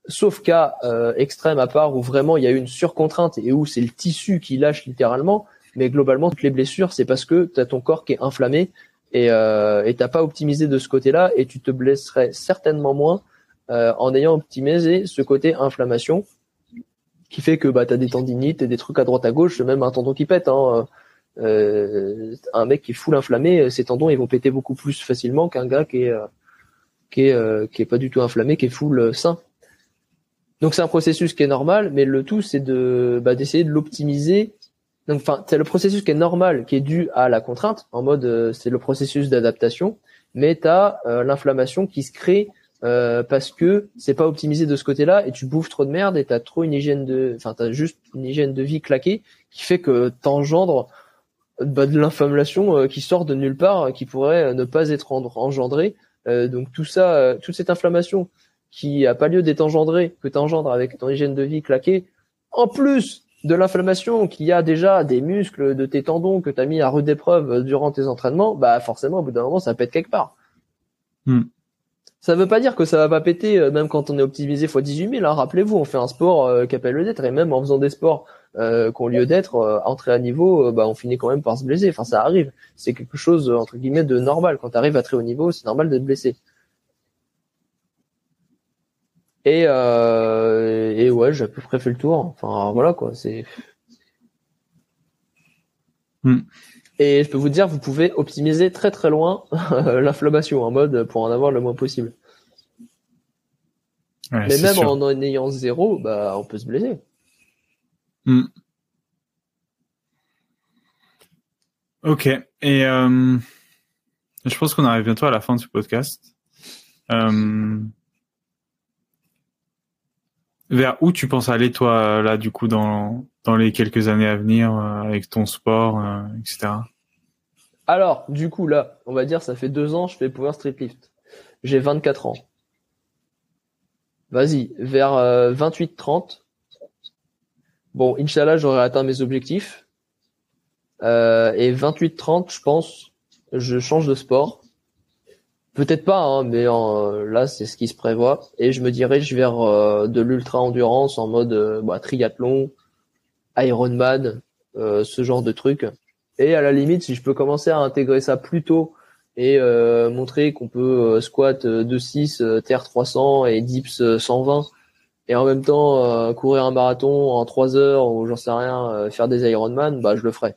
sauf cas euh, extrême à part où vraiment il y a une surcontrainte et où c'est le tissu qui lâche littéralement, mais globalement toutes les blessures c'est parce que tu as ton corps qui est inflammé et euh, t'as pas optimisé de ce côté-là et tu te blesserais certainement moins euh, en ayant optimisé ce côté inflammation qui fait que bah, tu as des tendinites et des trucs à droite à gauche, même un tendon qui pète. Hein. Euh, un mec qui est full inflammé, ses tendons ils vont péter beaucoup plus facilement qu'un gars qui est, euh, qui, est, qui est pas du tout inflammé, qui est full sain. Donc c'est un processus qui est normal, mais le tout c'est de bah, d'essayer de l'optimiser. Donc enfin c'est le processus qui est normal, qui est dû à la contrainte, en mode c'est le processus d'adaptation, mais tu as l'inflammation qui se crée euh, parce que c'est pas optimisé de ce côté-là et tu bouffes trop de merde et t'as trop une hygiène de, enfin t'as juste une hygiène de vie claquée qui fait que t'engendres bah, de l'inflammation euh, qui sort de nulle part, qui pourrait ne pas être engendrée. Euh, donc tout ça, toute cette inflammation qui a pas lieu d'être engendrée, que t'engendres avec ton hygiène de vie claquée, en plus de l'inflammation qu'il y a déjà des muscles de tes tendons que t'as mis à rude épreuve durant tes entraînements, bah forcément au bout d'un moment ça pète quelque part. Hmm. Ça veut pas dire que ça va pas péter, euh, même quand on est optimisé x 18 000. Hein. Rappelez-vous, on fait un sport euh, qui appelle le d'être, et même en faisant des sports euh, qui ont lieu d'être, euh, entrer à niveau, bah, on finit quand même par se blesser. Enfin, ça arrive. C'est quelque chose entre guillemets de normal. Quand tu arrives à très haut niveau, c'est normal de te blesser. Et, et ouais, j'ai à peu près fait le tour. Enfin, voilà quoi. C'est. Hmm. Et je peux vous dire, vous pouvez optimiser très très loin l'inflammation en mode pour en avoir le moins possible. Mais même en en ayant zéro, bah, on peut se blesser. Hmm. Ok. Et euh, je pense qu'on arrive bientôt à la fin de ce podcast. Euh, vers où tu penses aller, toi, là, du coup, dans, dans les quelques années à venir, euh, avec ton sport, euh, etc. Alors, du coup, là, on va dire, ça fait deux ans, je fais Power Street Lift. J'ai 24 ans. Vas-y, vers 28-30. Euh, bon, Inch'Allah, j'aurai atteint mes objectifs. Et 28-30, je pense, je change de sport. Peut-être pas, hein, mais là, c'est ce qui se prévoit. Et je me dirige vers de l'ultra-endurance en mode bah, triathlon, Ironman, ce genre de truc. Et à la limite, si je peux commencer à intégrer ça plus tôt et euh, montrer qu'on peut euh, squat 2-6, euh, terre 300 et dips 120 et en même temps courir un marathon en 3 heures ou j'en sais rien, faire des Ironman, bah je le ferai.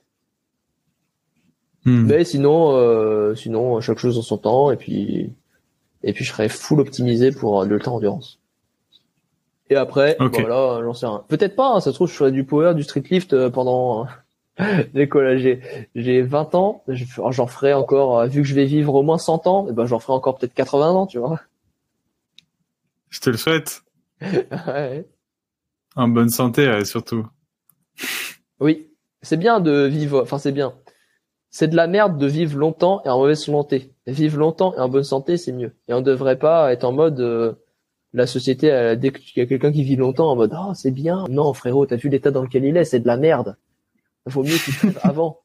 Hmm. Mais sinon, sinon chaque chose en son temps et puis et puis je serai full optimisé pour l'ultra endurance. Et après, voilà, j'en sais rien. Peut-être pas, hein, ça se trouve je ferai du power, du street lift pendant (laughs) j'ai j'ai 20 ans, j'en ferai encore euh, vu que je vais vivre au moins 100 ans, et ben j'en ferai encore peut-être 80 ans, tu vois. Je te le souhaite. (laughs) ouais. En bonne santé, surtout. Oui, c'est bien de vivre. Enfin, c'est bien. C'est de la merde de vivre longtemps et en mauvaise santé. Vivre longtemps et en bonne santé, c'est mieux. Et on devrait pas être en mode euh, la société dès qu'il y a quelqu'un qui vit longtemps en mode oh c'est bien. Non frérot, t'as vu l'état dans lequel il est, c'est de la merde. Il vaut mieux qu'il (laughs) avant.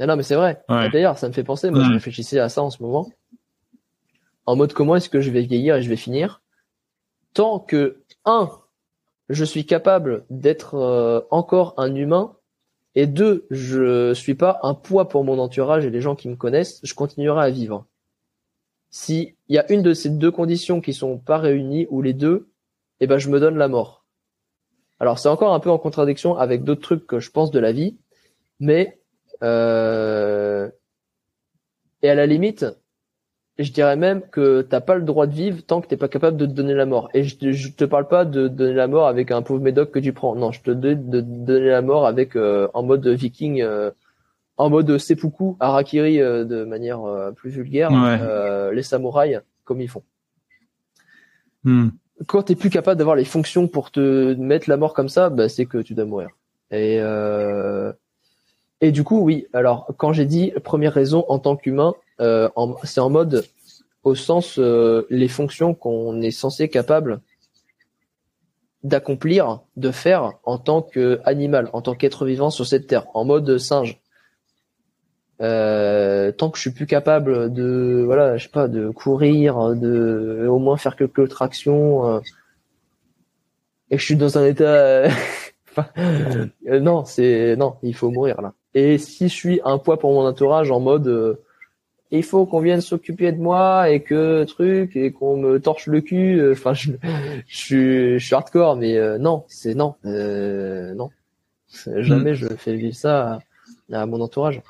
Non, non mais c'est vrai. D'ailleurs, ça me fait penser. Moi, je réfléchissais à ça en ce moment. En mode comment est-ce que je vais vieillir et je vais finir? Tant que un je suis capable d'être euh, encore un humain et deux, je suis pas un poids pour mon entourage et les gens qui me connaissent, je continuerai à vivre. Si il y a une de ces deux conditions qui sont pas réunies ou les deux, eh ben je me donne la mort. Alors c'est encore un peu en contradiction avec d'autres trucs que je pense de la vie, mais euh, et à la limite, je dirais même que t'as pas le droit de vivre tant que t'es pas capable de te donner la mort. Et je, je te parle pas de donner la mort avec un pauvre médoc que tu prends. Non, je te dis de, donner la mort avec euh, en mode viking, euh, en mode seppuku, harakiri euh, de manière plus vulgaire, les samouraïs comme ils font. Hmm. Quand t'es plus capable d'avoir les fonctions pour te mettre la mort comme ça, bah, c'est que tu dois mourir. Et et du coup, oui. Alors, quand j'ai dit première raison en tant qu'humain, euh, c'est en mode au sens euh, les fonctions qu'on est censé capable d'accomplir, de faire en tant qu'animal, en tant qu'être vivant sur cette terre, en mode singe. Euh, tant que je suis plus capable de voilà je sais pas de courir de au moins faire quelques tractions euh, et que je suis dans un état (laughs) non c'est non il faut mourir là et si je suis un poids pour mon entourage en mode il faut qu'on vienne s'occuper de moi et que truc et qu'on me torche le cul. Euh, enfin, je, je, suis, hardcore, mais euh, non, c'est non, euh, non. Jamais mm. je fais vivre ça à, mon entourage.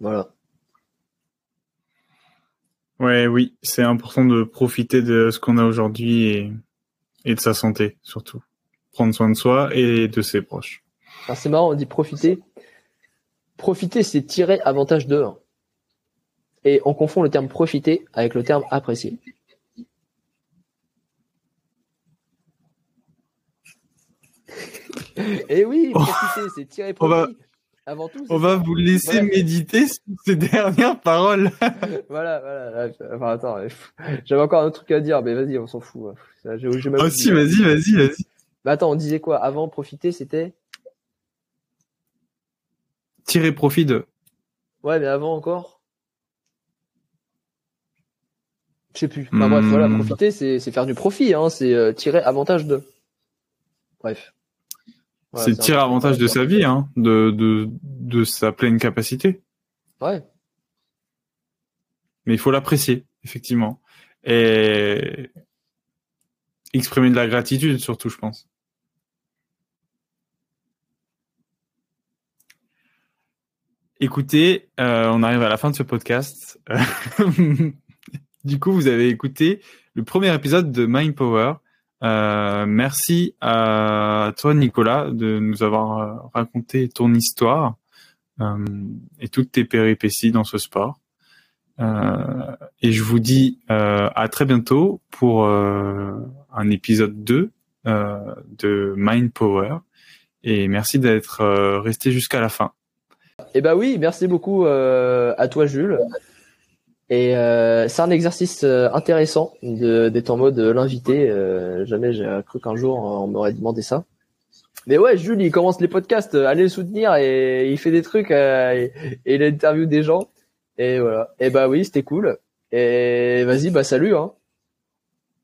Voilà. Ouais, oui, c'est important de profiter de ce qu'on a aujourd'hui et, et de sa santé surtout. Prendre soin de soi et de ses proches. c'est marrant, on dit profiter. Profiter, c'est tirer avantage dehors et on confond le terme profiter avec le terme apprécier. et eh oui, profiter, c'est tirer profit. Avant tout, on va vous laisser méditer sur ces dernières paroles. (laughs) voilà, voilà. Enfin, attends, (laughs) j'avais encore un autre truc à dire, mais vas-y, on s'en fout. Ah si, vas-y, vas-y, vas-y. Bah attends, on disait quoi? Avant, profiter, c'était? Tirer profit de. Ouais, mais avant encore? Je sais plus. Enfin, bref, voilà, hmm. profiter, c'est faire du profit, hein, c'est euh, tirer avantage de. Bref. c'est tirer avantage de sa vie, hein, de, de, de sa pleine capacité. Ouais. Mais il faut l'apprécier, effectivement. Et exprimer de la gratitude, surtout, je pense. Écoutez, euh, on arrive à la fin de ce podcast. (laughs) Du coup, vous avez écouté le premier épisode de Mind Power. Euh, merci à toi, Nicolas, de nous avoir euh, raconté ton histoire euh, et toutes tes péripéties dans ce sport. et je vous dis à très bientôt pour un épisode 2 de Mind Power. Et merci d'être resté jusqu'à la fin. Eh ben oui, merci beaucoup à toi, Jules. Et euh, c'est un exercice euh, intéressant d'être en mode l'invité. Euh, jamais j'ai cru qu'un jour on m'aurait demandé ça. Mais ouais, Jules, il commence les podcasts, allez le soutenir et il fait des trucs et, il interviewe des gens. Et voilà. Et bah oui, c'était cool. Et vas-y, bah salut. Hein.